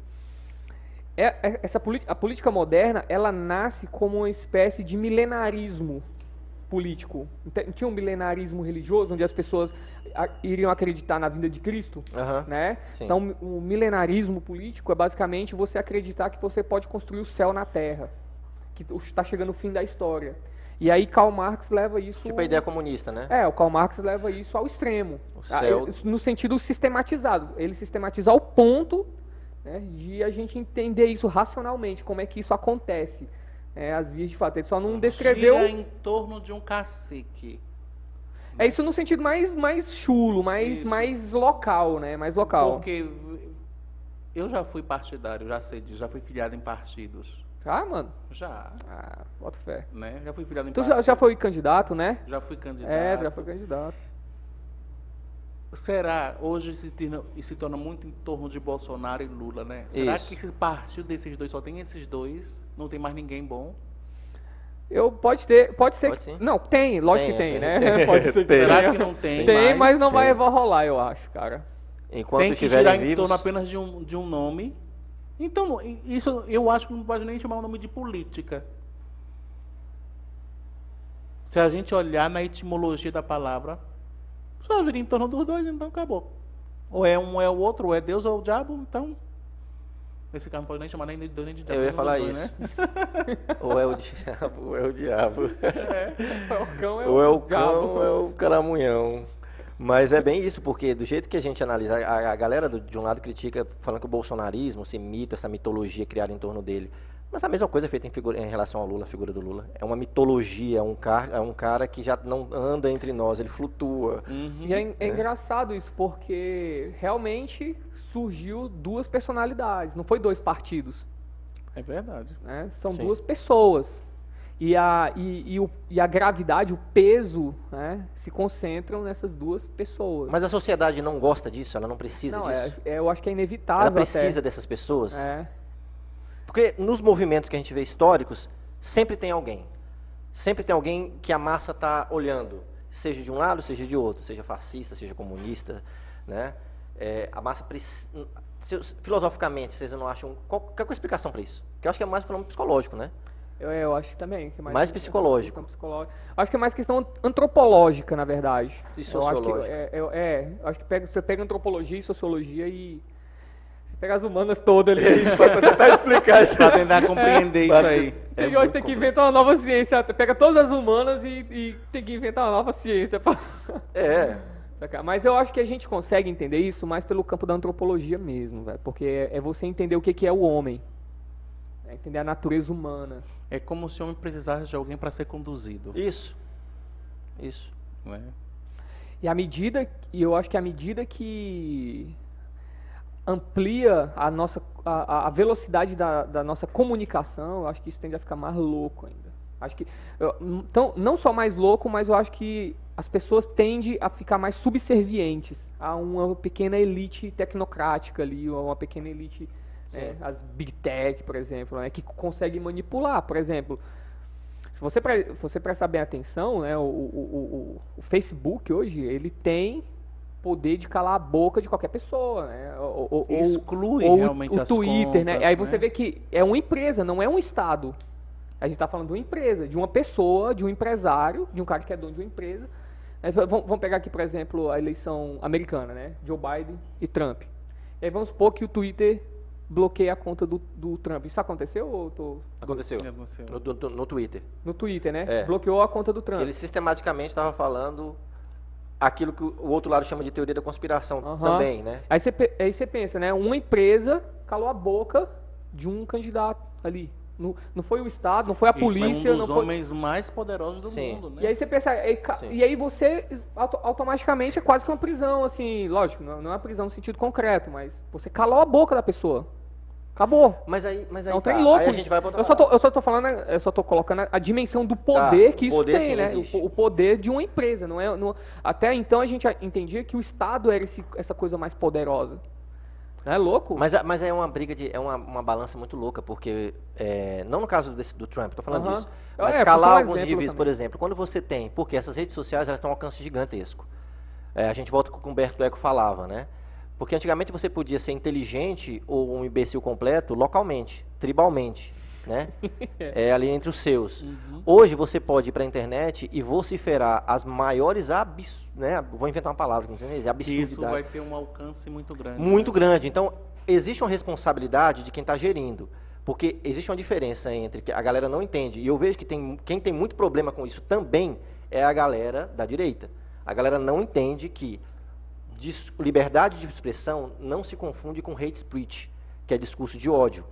é, é, essa a política moderna ela nasce como uma espécie de milenarismo político. Tinha um milenarismo religioso, onde as pessoas iriam acreditar na vinda de Cristo, uhum, né? Sim. Então, o milenarismo político é basicamente você acreditar que você pode construir o céu na Terra, que está chegando o fim da história. E aí Karl Marx leva isso... Tipo a ideia comunista, né? É, o Karl Marx leva isso ao extremo. Céu... No sentido sistematizado. Ele sistematiza ao ponto né, de a gente entender isso racionalmente, como é que isso acontece é, as vias de fato. Ele só não descreveu. Gira em torno de um cacique. É isso no sentido mais, mais chulo, mais, mais local, né? Mais local. Porque eu já fui partidário, já sei disso, já fui filiado em partidos. Já, mano? Já. Ah, bota fé. Né? Já fui filiado em tu partidos. Tu já foi candidato, né? Já fui candidato. É, já foi candidato. Será, hoje se, torna, se torna muito em torno de Bolsonaro e Lula, né? Será Isso. que esse partido desses dois só tem esses dois? Não tem mais ninguém bom? Eu pode ter, pode ser. Pode que, não, tem, lógico tem, que tem, tem né? Tem. Pode ser que Será que não tem? Tem, mas, mas não tem. vai rolar, eu acho, cara. Enquanto tem que girar vivos... em torno apenas de um, de um nome. Então, isso eu acho que não pode nem chamar o nome de política. Se a gente olhar na etimologia da palavra, só gira em torno dos dois, então acabou. Ou é um, ou é o outro, ou é Deus ou é o diabo, então Nesse caso não pode nem chamar nem de Deus nem de diabo. Eu ia falar isso. Né? ou é o diabo, ou é o diabo. É. O cão é ou é o cão, ou é o caramunhão. Mas é bem isso, porque do jeito que a gente analisa, a, a galera do, de um lado critica, falando que o bolsonarismo, esse mito, essa mitologia criada em torno dele. Mas a mesma coisa é feita em, figura, em relação ao Lula, a figura do Lula. É uma mitologia, é um, car, é um cara que já não anda entre nós, ele flutua. Uhum. E é, é, é engraçado isso, porque realmente surgiu duas personalidades, não foi dois partidos. É verdade. Né? São Sim. duas pessoas. E a, e, e, o, e a gravidade, o peso, né, se concentram nessas duas pessoas. Mas a sociedade não gosta disso, ela não precisa não, disso. É, é, eu acho que é inevitável. Ela precisa até. dessas pessoas. É. Porque nos movimentos que a gente vê históricos, sempre tem alguém. Sempre tem alguém que a massa está olhando. Seja de um lado, seja de outro. Seja fascista, seja comunista. Né? É, a massa precisa. Filosoficamente, vocês não acham. Qual, qual é a explicação para isso? Que eu acho que é mais um fenômeno psicológico, né? Eu, eu acho também. Que é mais, mais psicológico. Acho que é mais questão antropológica, na verdade. E sociológica. Eu acho que, é, é, é, acho que pega, você pega antropologia e sociologia e. Pega as humanas todas ali. para tentar explicar isso. para tentar compreender é, isso aí. É e hoje tem que inventar uma nova ciência. Pega todas as humanas e, e tem que inventar uma nova ciência. Pra... É. Mas eu acho que a gente consegue entender isso mais pelo campo da antropologia mesmo, véio, porque é você entender o que, que é o homem, é entender a natureza humana. É como se o homem precisasse de alguém para ser conduzido. Isso, isso. É? E à medida, e eu acho que à medida que amplia a nossa a, a velocidade da, da, nossa comunicação, eu acho que isso tende a ficar mais louco ainda. Acho que então, não só mais louco, mas eu acho que as pessoas tendem a ficar mais subservientes a uma pequena elite tecnocrática ali, ou uma pequena elite, né, as big tech, por exemplo, né, que consegue manipular. Por exemplo, se você, pre você prestar bem atenção, né, o, o, o, o, Facebook hoje, ele tem poder de calar a boca de qualquer pessoa, né? Ou, Exclui ou, realmente o, as Twitter, né? contas, né? Aí você né? vê que é uma empresa, não é um Estado. A gente está falando de uma empresa, de uma pessoa, de um empresário, de um cara que é dono de uma empresa, vamos pegar aqui, por exemplo, a eleição americana, né? Joe Biden e Trump. E aí vamos supor que o Twitter bloqueia a conta do, do Trump. Isso aconteceu ou tô... Aconteceu. Aconteceu. No, no- no Twitter. No Twitter, né? É. Bloqueou a conta do Trump. Ele sistematicamente estava falando aquilo que o outro lado chama de teoria da conspiração Aham. também, né? Aí você, aí você pensa, né? Uma empresa calou a boca de um candidato ali. Não, não foi o Estado, não foi a E polícia, foi um não dos foi... homens mais poderosos do Sim. mundo, né? E aí você pensa, Sim. e aí você auto- automaticamente é quase que uma prisão, assim, lógico, não, não é uma prisão no sentido concreto, mas você calou a boca da pessoa. Acabou. Mas aí, mas aí, É tá. louco. aí a gente vai eu, só tô, eu só tô falando, eu só tô colocando a- dimensão do poder que isso poder tem, sim né? O, o poder de uma empresa, não é? não- até então a gente entendia que o Estado era esse- essa coisa mais poderosa. Não é louco? Mas, a- mas é uma briga de. É uma, uma balança muito louca, porque. é, não no caso desse, do Trump, tô falando disso. É, Mas por calar um alguns indivíduos, por também. exemplo, quando você tem. Porque essas redes sociais elas têm um alcance gigantesco. É, a gente volta com o que o Humberto Eco falava, né? Porque antigamente você podia ser inteligente ou um imbecil completo localmente, tribalmente, né? é, ali entre os seus. Hoje você pode ir para a internet e vociferar as maiores abs... né? Vou inventar uma palavra que não sei Que isso absurdidades. vai ter um alcance muito grande. Muito né? grande. Então, existe uma responsabilidade de quem está gerindo. Porque existe uma diferença entre que a galera não entende. E eu vejo que tem, quem tem muito problema com isso também é a galera da direita. A galera não entende que liberdade de expressão não se confunde com hate speech, que é discurso de ódio.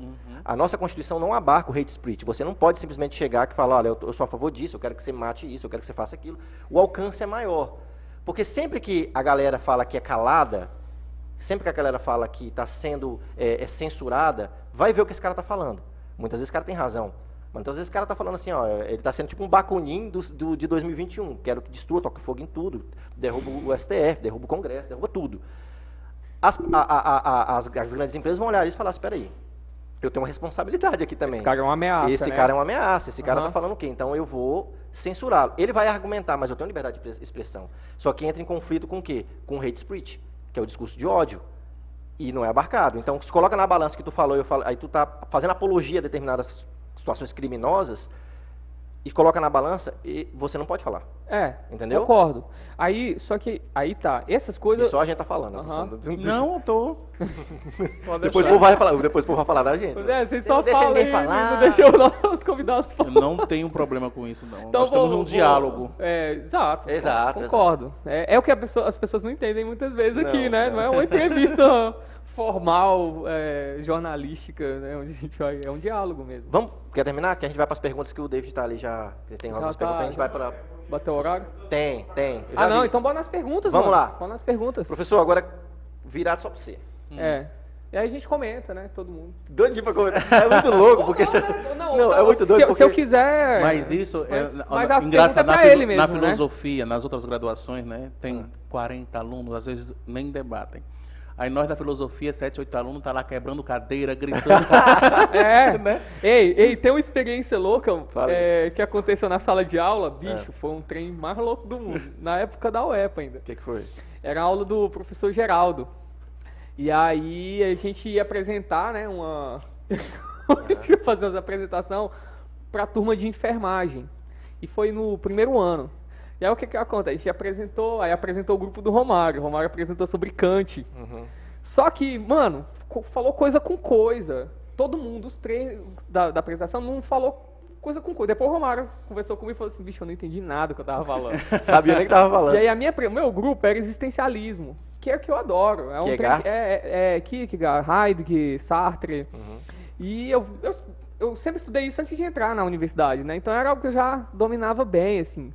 A nossa Constituição não abarca o hate speech. Você não pode simplesmente chegar e falar, olha, eu, eu sou a favor disso, eu quero que você mate isso, eu quero que você faça aquilo. O alcance é maior. Porque sempre que a galera fala que é calada, sempre que a galera fala que está sendo é, é censurada, vai ver o que esse cara está falando. Muitas vezes o cara tem razão. Mas muitas vezes o cara está falando assim, ó, ele está sendo tipo um bacunim do, do- de 2021. Quero que destrua, toque fogo em tudo, derruba o STF, derruba o Congresso, derruba tudo. As, a- a- a- as, as grandes empresas vão olhar isso e falar, espera aí, eu tenho uma responsabilidade aqui também. Esse cara é uma ameaça, Esse né? cara é uma ameaça, esse cara Aham. está falando o quê? Então eu vou censurá-lo. Ele vai argumentar, mas eu tenho liberdade de expre- expressão. Só que entra em conflito com o quê? Com hate speech, que é o discurso de ódio. E não é abarcado. Então, se coloca na balança que tu falou, eu falo, aí tu tá fazendo apologia a determinadas situações criminosas e coloca na balança e você não pode falar. É, Entendeu? concordo. Aí, só que, aí tá, essas E coisas... só a gente tá falando. Não, eu tô. Depois o povo vai falar, depois o povo vai falar da gente. É, vocês só Não deixa falam ninguém aí, falar. não deixam os convidados Eu falar. não tenho problema com isso, não. Então, Nós temos vou- um vou- diálogo. É, exato. Exato, Concordo. É, é o que a pessoa- as pessoas não entendem muitas vezes aqui, Não, né? não. Não é uma entrevista formal, é, jornalística, né? Onde a gente vai. É um diálogo mesmo. Vamos, quer terminar? Que a gente vai para as perguntas que o David tá ali já. Ele tem Já algumas tá- perguntas, a gente vai para. Bateu o horário? Tem, tem. Ah, não, vi. então bora nas perguntas, Vamos mano. lá. Bora nas perguntas. Professor, agora virado só para você. É. E aí a gente comenta, né? Todo mundo. Doido pra comentar. É muito louco, porque você. Não, é muito doido se, porque. se eu quiser. Mas isso é Mas- mas a engraçado. pergunta é Na, ele mesmo, na né? filosofia, nas outras graduações, né? Tem Hum. 40 alunos, às vezes nem debatem. Aí nós da filosofia, 7, 8 alunos, tá lá quebrando cadeira, gritando. É. Né? Ei, ei, tem uma experiência louca é, que aconteceu na sala de aula, bicho, foi um trem mais louco do mundo. na época da UEPA ainda. O que, que foi? Era a aula do professor Geraldo. E aí a gente ia apresentar, né, uma. a gente ia fazer uma apresentação para a turma de enfermagem. E foi no primeiro ano. E aí o que que acontece? A gente apresentou, aí apresentou o grupo do Romário. O Romário apresentou sobre Kant. Só que, mano, falou coisa com coisa. Todo mundo, os três da, da apresentação, não falou coisa com coisa. Depois o Romário conversou comigo e falou assim, bicho, eu não entendi nada do que eu tava falando. Sabia nem que tava falando. E aí a minha, meu grupo era existencialismo, que é o que eu adoro. É um Kierkegaard? é, é, é Kierkegaard, Heidegger, Sartre. Uhum. E eu, eu, eu sempre estudei isso antes de entrar na universidade, né? Então era algo que eu já dominava bem, assim.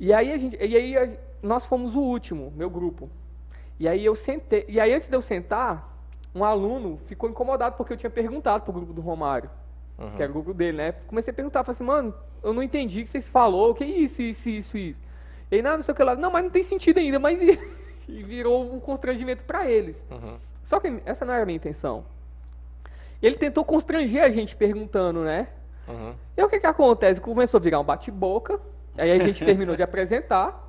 E aí a gente, e aí a- nós fomos o último, meu grupo. E aí eu sentei, e aí antes de eu sentar, um aluno ficou incomodado porque eu tinha perguntado pro grupo do Romário, que era o grupo dele, né? Comecei a perguntar, falei assim, mano, eu não entendi o que vocês falou, o que é isso, isso, isso, isso. E aí, não, não sei o que lá, não, mas não tem sentido ainda, mas e, e virou um constrangimento para eles. Uhum. Só que essa não era a minha intenção. Ele tentou constranger a gente perguntando, né? Uhum. E o que que acontece? Começou a virar um bate-boca. Aí a gente terminou de apresentar.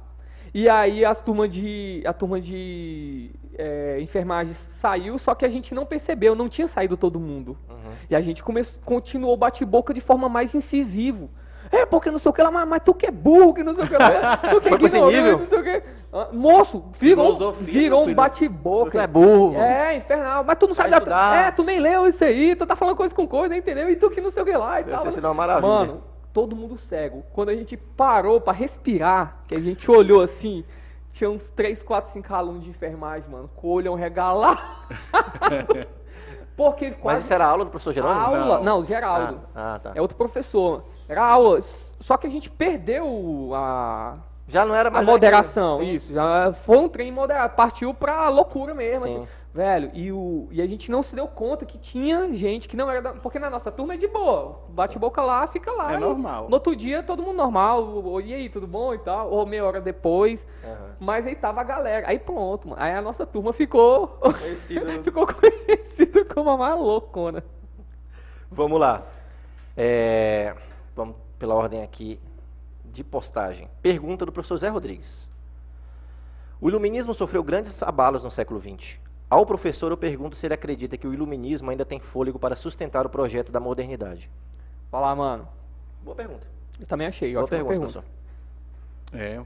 E aí as turma de, a turma de é, enfermagem saiu, só que a gente não percebeu, não tinha saído todo mundo. E a gente come- continuou bate-boca de forma mais incisivo. É, porque não sei o que lá, mas, mas tu que é burro, que não sei o que lá. Tu que é nível? não sei o que. Ah, Moço, virou, virou um bate-boca. Tu é burro. É, infernal. Mas tu não sabe Vai da... estudar. É, tu nem leu isso aí, tu tá falando coisa com coisa, entendeu? E tu que não sei o que lá e Deve tal. ser uma maravilha. Mano, todo mundo cego. Quando a gente parou pra respirar, que a gente olhou assim, tinha uns 3, 4, 5 alunos de enfermagem, mano, com o olhão regalado. Porque Mas quase... isso era aula do professor Jerônimo? aula. Não. Não, Geraldo. Ah, ah, tá. É outro professor. Era aula. Só que a gente perdeu a, Já não era a mais moderação. aquele- Sim. Isso. Já foi um trem moderado. Partiu pra loucura mesmo. Sim. assim. Velho, e, o, e a gente não se deu conta que tinha gente que não era da. Porque na nossa turma é de boa. Bate boca lá, fica lá. É normal. No outro dia, todo mundo normal. E aí, tudo bom e tal? Ou meia hora depois. Aham. Mas aí tava a galera. Aí pronto, mano. Aí a nossa turma ficou. Conhecido. ficou conhecida como a mais loucona. Vamos lá. É, vamos pela ordem aqui de postagem. Pergunta do professor Zé Rodrigues. O iluminismo sofreu grandes abalos no século XX. Ao professor, eu pergunto se ele acredita que o iluminismo ainda tem fôlego para sustentar o projeto da modernidade. Vai lá, mano. Boa pergunta. Eu também achei. Boa pergunta, pergunta. professor. É.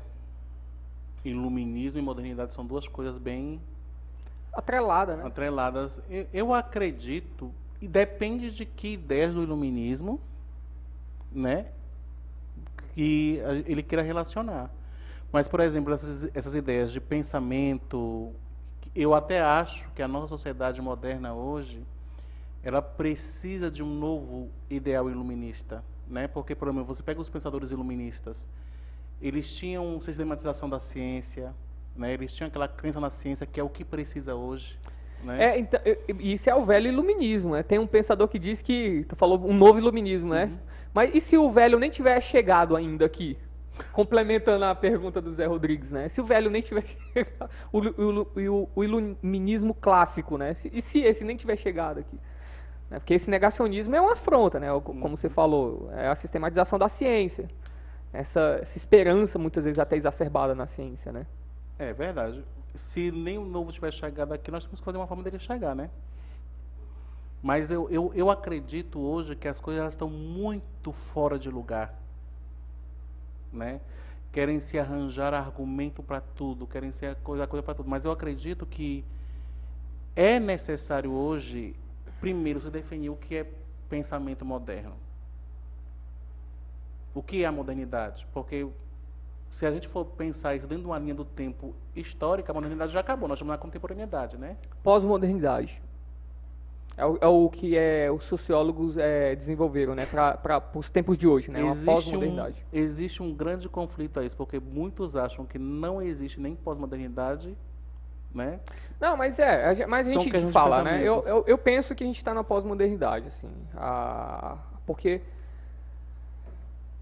Iluminismo e modernidade são duas coisas bem Atrelada, né? atreladas. Eu, eu acredito, e depende de que ideias do iluminismo, né, que ele queira relacionar. Mas, por exemplo, essas, essas ideias de pensamento, eu até acho que a nossa sociedade moderna hoje, ela precisa de um novo ideal iluminista, né? Porque, por exemplo, você pega os pensadores iluministas, eles tinham sistematização da ciência, né? Eles tinham aquela crença na ciência que é o que precisa hoje, né? É, então, isso é o velho iluminismo, né? Tem um pensador que diz que, tu falou um novo iluminismo, né? Uhum. Mas e se o velho nem tiver chegado ainda aqui? Complementando a pergunta do Zé Rodrigues, né? Se o velho nem tiver chegado, o, o, o, iluminismo clássico, né? E se esse nem tiver chegado aqui? Né? Porque esse negacionismo é uma afronta, né? Como você falou, é a sistematização da ciência. Essa, essa esperança, muitas vezes até exacerbada na ciência, né? É verdade. Se nem o novo tiver chegado aqui, nós temos que fazer uma forma dele chegar, né? Mas eu, eu, eu acredito hoje que as coisas estão muito fora de lugar. Né? Querem se arranjar argumento para tudo, querem ser coisa coisa para tudo. Mas eu acredito que é necessário hoje, primeiro, se definir o que é pensamento moderno. O que é a modernidade? Porque se a gente for pensar isso dentro de uma linha do tempo histórica, a modernidade já acabou. Nós estamos na contemporaneidade, né? Pós-modernidade. É o, é o que é, os sociólogos é, desenvolveram, né? Para os tempos de hoje, né? Uma existe, um, pós-modernidade. existe um grande conflito a isso, porque muitos acham que não existe nem pós-modernidade, né? Não, mas é, mas a São gente fala, né? Eu, eu, eu penso que a gente está na pós-modernidade, assim. A, porque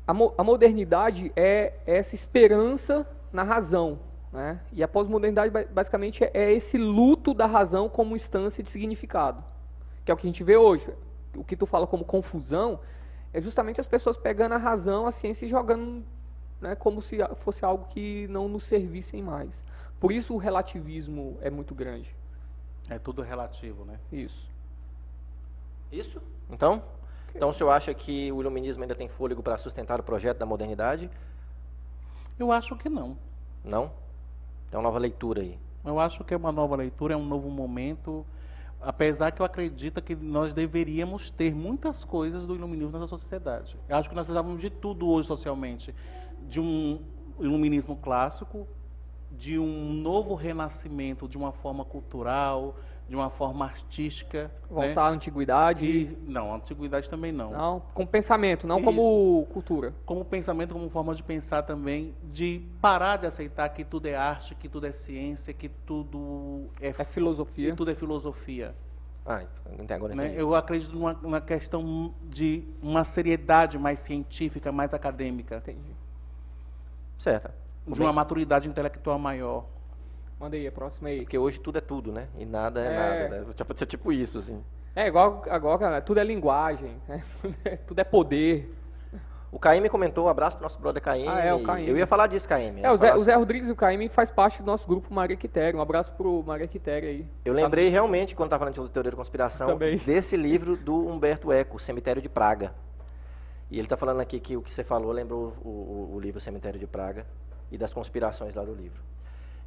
a, mo- a modernidade é essa esperança na razão, né? E a pós-modernidade ba- basicamente é, é esse luto da razão como instância de significado, que é o que a gente vê hoje. O que tu fala como confusão é justamente as pessoas pegando a razão, a ciência e jogando né, como se a- fosse algo que não nos servissem mais. Por isso o relativismo é muito grande. É tudo relativo, né? Isso. Isso? Então? Então o senhor acha que o iluminismo ainda tem fôlego para sustentar o projeto da modernidade? Eu acho que não. Não? É uma nova leitura aí. Eu acho que é uma nova leitura, é um novo momento. Apesar que eu acredito que nós deveríamos ter muitas coisas do iluminismo na nossa sociedade. Eu acho que nós precisávamos de tudo hoje socialmente. De um iluminismo clássico, de um novo renascimento de uma forma cultural, de uma forma artística. Voltar né? à antiguidade. E, não, a antiguidade também não. Não, como pensamento, não como cultura. Como pensamento, como forma de pensar também, de parar de aceitar que tudo é arte, que tudo é ciência, que tudo é, É filosofia. que tudo é filosofia. Ah, até agora né? Eu acredito numa, numa questão de uma seriedade mais científica, mais acadêmica, Entendi. Certo. de uma maturidade intelectual maior. Manda aí, a próxima aí. Porque hoje tudo é tudo, né? E nada é, É. nada, né? Tipo, tipo isso, assim. É igual agora, tudo é linguagem, né? tudo é poder. O KM comentou, um abraço pro nosso brother KM. Ah, é, o KM. Eu ia falar disso, KM. É, o Zé, o Zé Rodrigues e o Caime faz parte do nosso grupo Maria Quitéria. Um abraço pro Maria Quitéria aí. Eu lembrei realmente, quando estava falando de teoria da conspiração, Também. desse livro do Humberto Eco, Cemitério de Praga. E ele está falando aqui que o que você falou lembrou o, o, o, livro Cemitério de Praga e das conspirações lá do livro.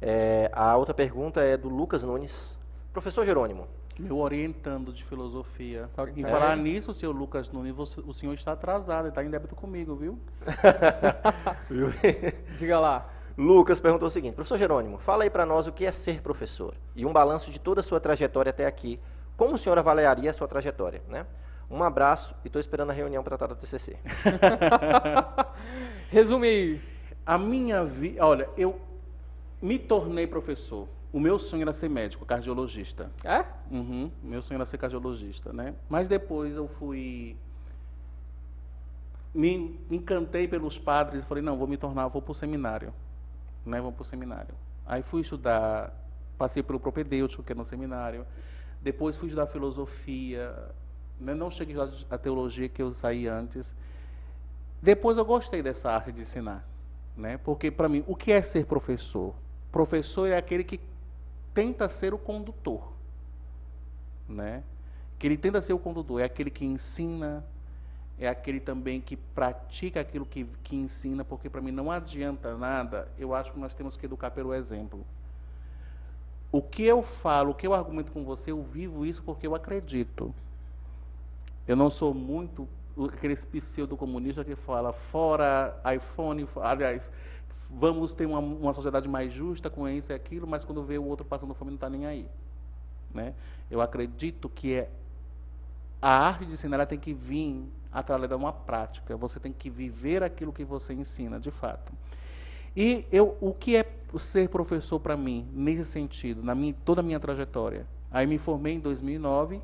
É, a outra pergunta é do Lucas Nunes. Professor Jerônimo. Meu orientando de filosofia. Em é. falar nisso, senhor Lucas Nunes, você, o senhor está atrasado, está em débito comigo, viu? Diga lá. Lucas perguntou o seguinte: Professor Jerônimo, fala aí para nós o que é ser professor e um balanço de toda a sua trajetória até aqui. Como o senhor avaliaria a sua trajetória? Né? Um abraço e estou esperando a reunião para tratar do TCC. Resume aí. A minha vida. Olha, eu me tornei professor. O meu sonho era ser médico, cardiologista. É? Uhum. Meu sonho era ser cardiologista, né? Mas depois eu fui me encantei pelos padres e falei, não, vou me tornar, vou para o seminário né, vamos para o seminário. Aí fui estudar, passei pelo propedêutico, que é no seminário, depois fui estudar filosofia, né, não cheguei a teologia que eu saí antes. Depois eu gostei dessa arte de ensinar, né, porque para mim, o que é ser professor? Professor é aquele que tenta ser o condutor, né? Que ele tenta ser o condutor, é aquele que ensina, é aquele também que pratica aquilo que, que ensina, porque para mim não adianta nada, eu acho que nós temos que educar pelo exemplo. O que eu falo, o que eu argumento com você, eu vivo isso porque eu acredito. Eu não sou muito aquele pseudo-comunista que fala fora iPhone, aliás, vamos ter uma, uma sociedade mais justa com isso e aquilo, mas quando vê o outro passando fome não está nem aí. Né? Eu acredito que é, a arte de ensinar tem que vir através de uma prática. Você tem que viver aquilo que você ensina, de fato. E eu, o que é ser professor para mim, nesse sentido, na minha, toda a minha trajetória? Aí me formei em 2009,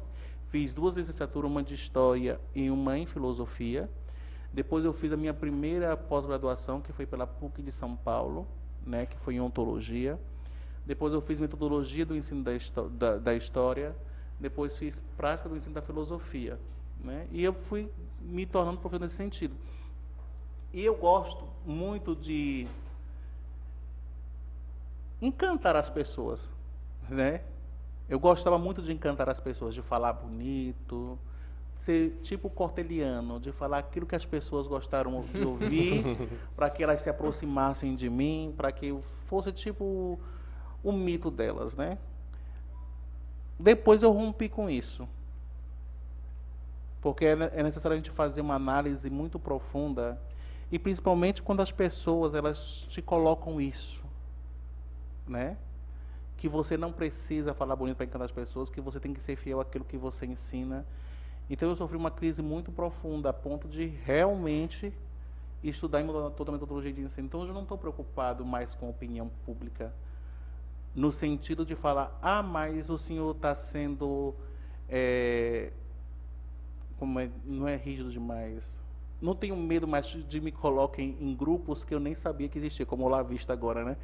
fiz duas licenciaturas, uma de História e uma em Filosofia. Depois eu fiz a minha primeira pós-graduação, que foi pela PUC de São Paulo, né, que foi em Ontologia. Depois eu fiz Metodologia do Ensino da, da, da História. Depois fiz Prática do Ensino da Filosofia. Né? E eu fui me tornando professor nesse sentido. E eu gosto muito de encantar as pessoas, né? Eu gostava muito de encantar as pessoas, de falar bonito, ser tipo corteliano, de falar aquilo que as pessoas gostaram de ouvir, para que elas se aproximassem de mim, para que eu fosse tipo o mito delas, né? Depois eu rompi com isso porque é, é necessário a gente fazer uma análise muito profunda e principalmente quando as pessoas elas te colocam isso, né? Que você não precisa falar bonito para encantar as pessoas, que você tem que ser fiel àquilo que você ensina. Então eu sofri uma crise muito profunda a ponto de realmente estudar e mudar toda a metodologia de ensino. Então hoje eu não estou preocupado mais com a opinião pública no sentido de falar, ah, mas o senhor está sendo é, como é, não é rígido demais. Não tenho medo mais de me coloquem em grupos que eu nem sabia que existia, como o Lavista agora, né?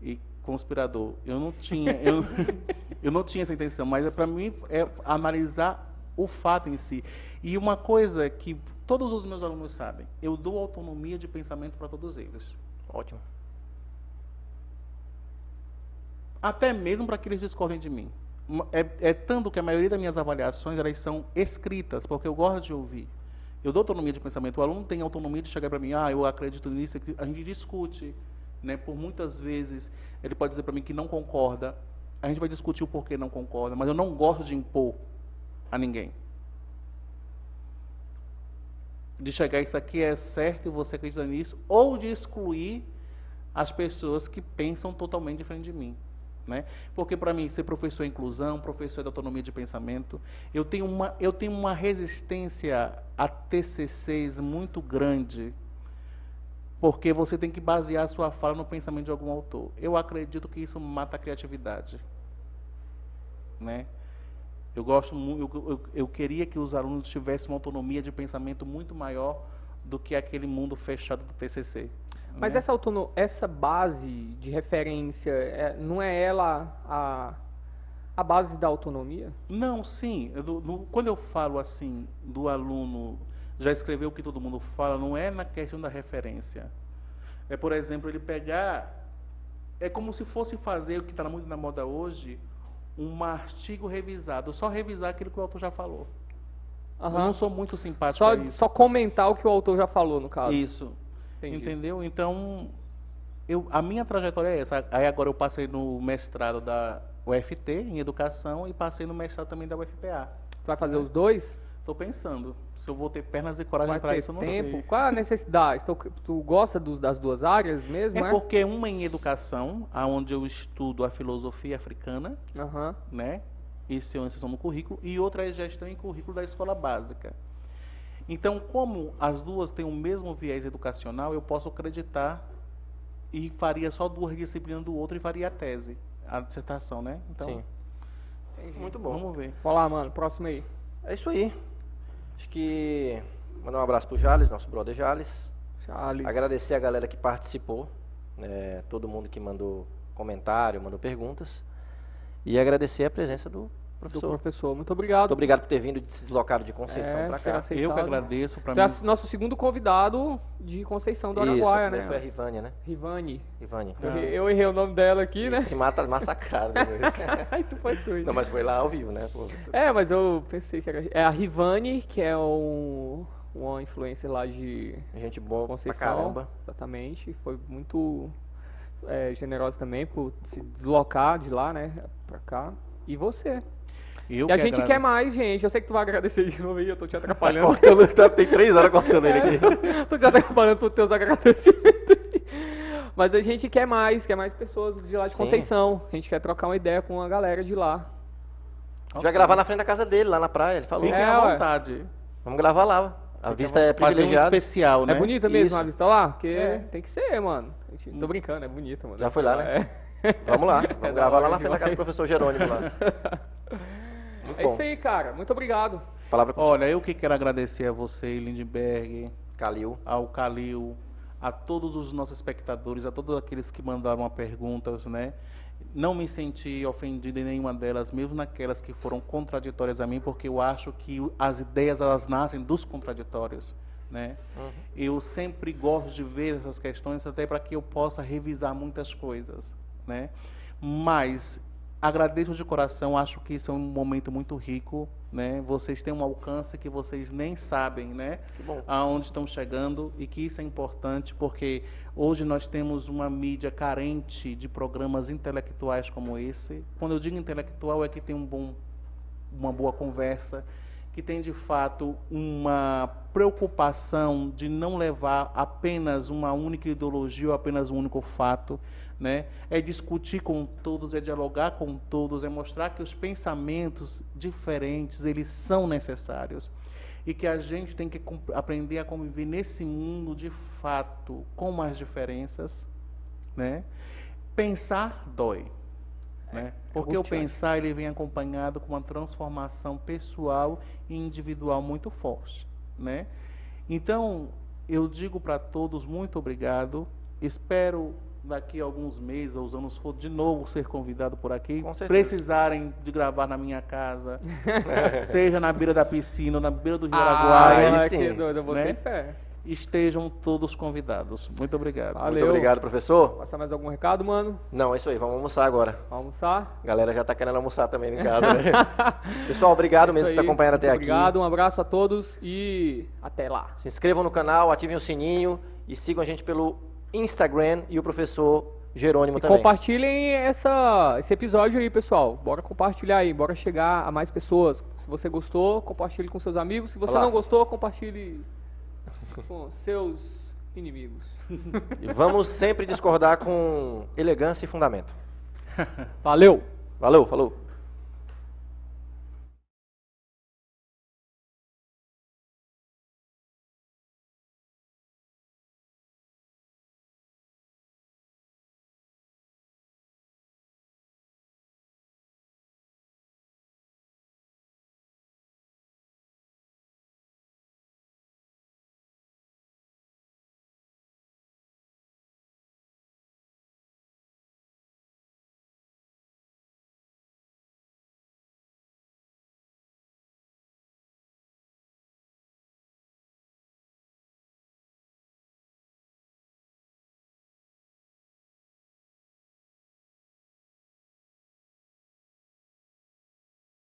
E conspirador. Eu não tinha, eu, eu não tinha essa intenção, mas é para mim é analisar o fato em si. E uma coisa que todos os meus alunos sabem, eu dou autonomia de pensamento para todos eles. Ótimo. Até mesmo para que eles discordem de mim é, é tanto que a maioria das minhas avaliações elas são escritas, porque eu gosto de ouvir. Eu dou autonomia de pensamento. O aluno tem autonomia de chegar para mim, ah, eu acredito nisso. A gente discute. Né? Por muitas vezes, ele pode dizer para mim que não concorda. A gente vai discutir o porquê não concorda, mas eu não gosto de impor a ninguém. De chegar, isso aqui é certo e você acredita nisso, ou de excluir as pessoas que pensam totalmente diferente de mim. Né? Porque para mim ser professor é inclusão, professor de autonomia de pensamento, eu tenho uma, eu tenho uma resistência a TCCs muito grande, porque você tem que basear a sua fala no pensamento de algum autor. Eu acredito que isso mata a criatividade. Né? Eu gosto eu, eu, eu queria que os alunos tivessem uma autonomia de pensamento muito maior do que aquele mundo fechado do TCC. Mas né? essa, autono essa base de referência, é, não é ela a, a base da autonomia? Não, sim. Eu, no, quando eu falo assim, do aluno já escreveu o que todo mundo fala, não é na questão da referência. É, por exemplo, ele pegar. É como se fosse fazer o que está muito na moda hoje, um artigo revisado, só revisar aquilo que o autor já falou. Eu não sou muito simpático só, a isso. Só comentar o que o autor já falou, no caso. Isso. Entendi. Entendeu? Então, eu, a minha trajetória é essa. Aí agora eu passei no mestrado da UFT em educação e passei no mestrado também da UFPA. Tu vai fazer os dois? Estou pensando. Se eu vou ter pernas e coragem para isso, eu não tempo? sei. Qual a necessidade? Tu, tu gosta dos- das duas áreas mesmo, É é? porque uma em educação, aonde eu estudo a filosofia africana, Aham. né? Isso é uma exceção no currículo, e outra é gestão em currículo da escola básica. Então, como as duas têm o mesmo viés educacional, eu posso acreditar e faria só duas disciplinas do outro e faria a tese, a dissertação, né? Então, Sim. Muito bom. vamos ver. Vamos lá, mano. Próximo aí. É isso aí. Acho que mandar um abraço pro Jales, nosso brother Jales. Charles. Agradecer a galera que participou, né, todo mundo que mandou comentário, mandou perguntas. E agradecer a presença do do professor. professor. Muito obrigado. Muito obrigado por ter vindo deslocado de Conceição É, para cá. aceitado. Eu que agradeço para Tu é mim. nosso segundo convidado de Conceição do Araguaia, né? foi a Rivânia, né? Rivane. Rivânia. Eu, errei- eu errei o nome dela aqui, né? Se mata, massacraram depois. Ai, tu foi doido. Não, mas foi lá ao vivo, né? Pô, É, mas eu pensei que era. É a Rivane, que é um, uma influencer lá de Gente boa Conceição. pra caramba. Exatamente. Foi muito é, generosa também por se deslocar de lá, né? Pra cá. E você. Eu e a gente agrade- quer mais, gente. Eu sei que tu vai agradecer de novo aí, eu tô te atrapalhando. Cortando, tá- tem três horas cortando ele aqui. tô te atrapalhando por teus agradecimentos aí. Mas a gente quer mais, quer mais pessoas de lá de Sim. Conceição. A gente quer trocar uma ideia com a galera de lá. A gente vai gravar na frente da casa dele, lá na praia. Ele falou. Fiquem É, à ué. vontade. Vamos gravar lá. A vista é Fazer um privilegiada. especial, né? É bonita mesmo Isso. a vista lá? Porque É. tem que ser, mano. Tô brincando, é bonita, mano. Já foi lá, né? É. Vamos lá. Vamos da gravar lá na frente da casa do professor Jerônimo lá. Muito É bom. isso aí, cara. Muito obrigado. Palavra Olha, eu que quero agradecer a você, Lindbergh, Calil. ao Calil, a todos os nossos espectadores, a todos aqueles que mandaram perguntas, né? Não me senti ofendido em nenhuma delas, mesmo naquelas que foram contraditórias a mim, porque eu acho que as ideias elas nascem dos contraditórios, né? Eu sempre gosto de ver essas questões até para que eu possa revisar muitas coisas, né? Mas agradeço de coração, acho que isso é um momento muito rico, né? Vocês têm um alcance que vocês nem sabem, né? Aonde estão chegando e que isso é importante porque hoje nós temos uma mídia carente de programas intelectuais como esse. Quando eu digo intelectual é que tem um bom uma boa conversa, que tem de fato uma preocupação de não levar apenas uma única ideologia ou apenas um único fato, né? É discutir com todos, é dialogar com todos, é mostrar que os pensamentos diferentes eles são necessários e que a gente tem que aprender a conviver nesse mundo de fato com as diferenças, né? Pensar dói, né? Porque o angustiante. pensar ele vem acompanhado com uma transformação pessoal e individual muito forte, né? Então, eu digo para todos muito obrigado. Espero daqui a alguns meses ou anos for de novo ser convidado por aqui. Precisarem de gravar na minha casa, seja na beira da piscina ou na beira do Rio Ah, Araguaia, aí que doido, eu né? botei fé. estejam todos convidados. Muito obrigado. Valeu. Muito obrigado, professor. Passar mais algum recado, mano? Não, é isso aí. Vamos almoçar agora. Vamos almoçar? A galera já tá querendo almoçar também em casa, né? Pessoal, obrigado É mesmo isso por estar aí. acompanhando até Muito aqui. Obrigado, um abraço a todos e até lá. Se inscrevam no canal, ativem o sininho e sigam a gente pelo Instagram e o professor Jerônimo E também. compartilhem essa, esse episódio aí, pessoal. Bora compartilhar aí, bora chegar a mais pessoas. Se você gostou, compartilhe com seus amigos. Se você Olá. não gostou, compartilhe com seus inimigos. E vamos sempre discordar com elegância e fundamento. Valeu! Valeu, falou.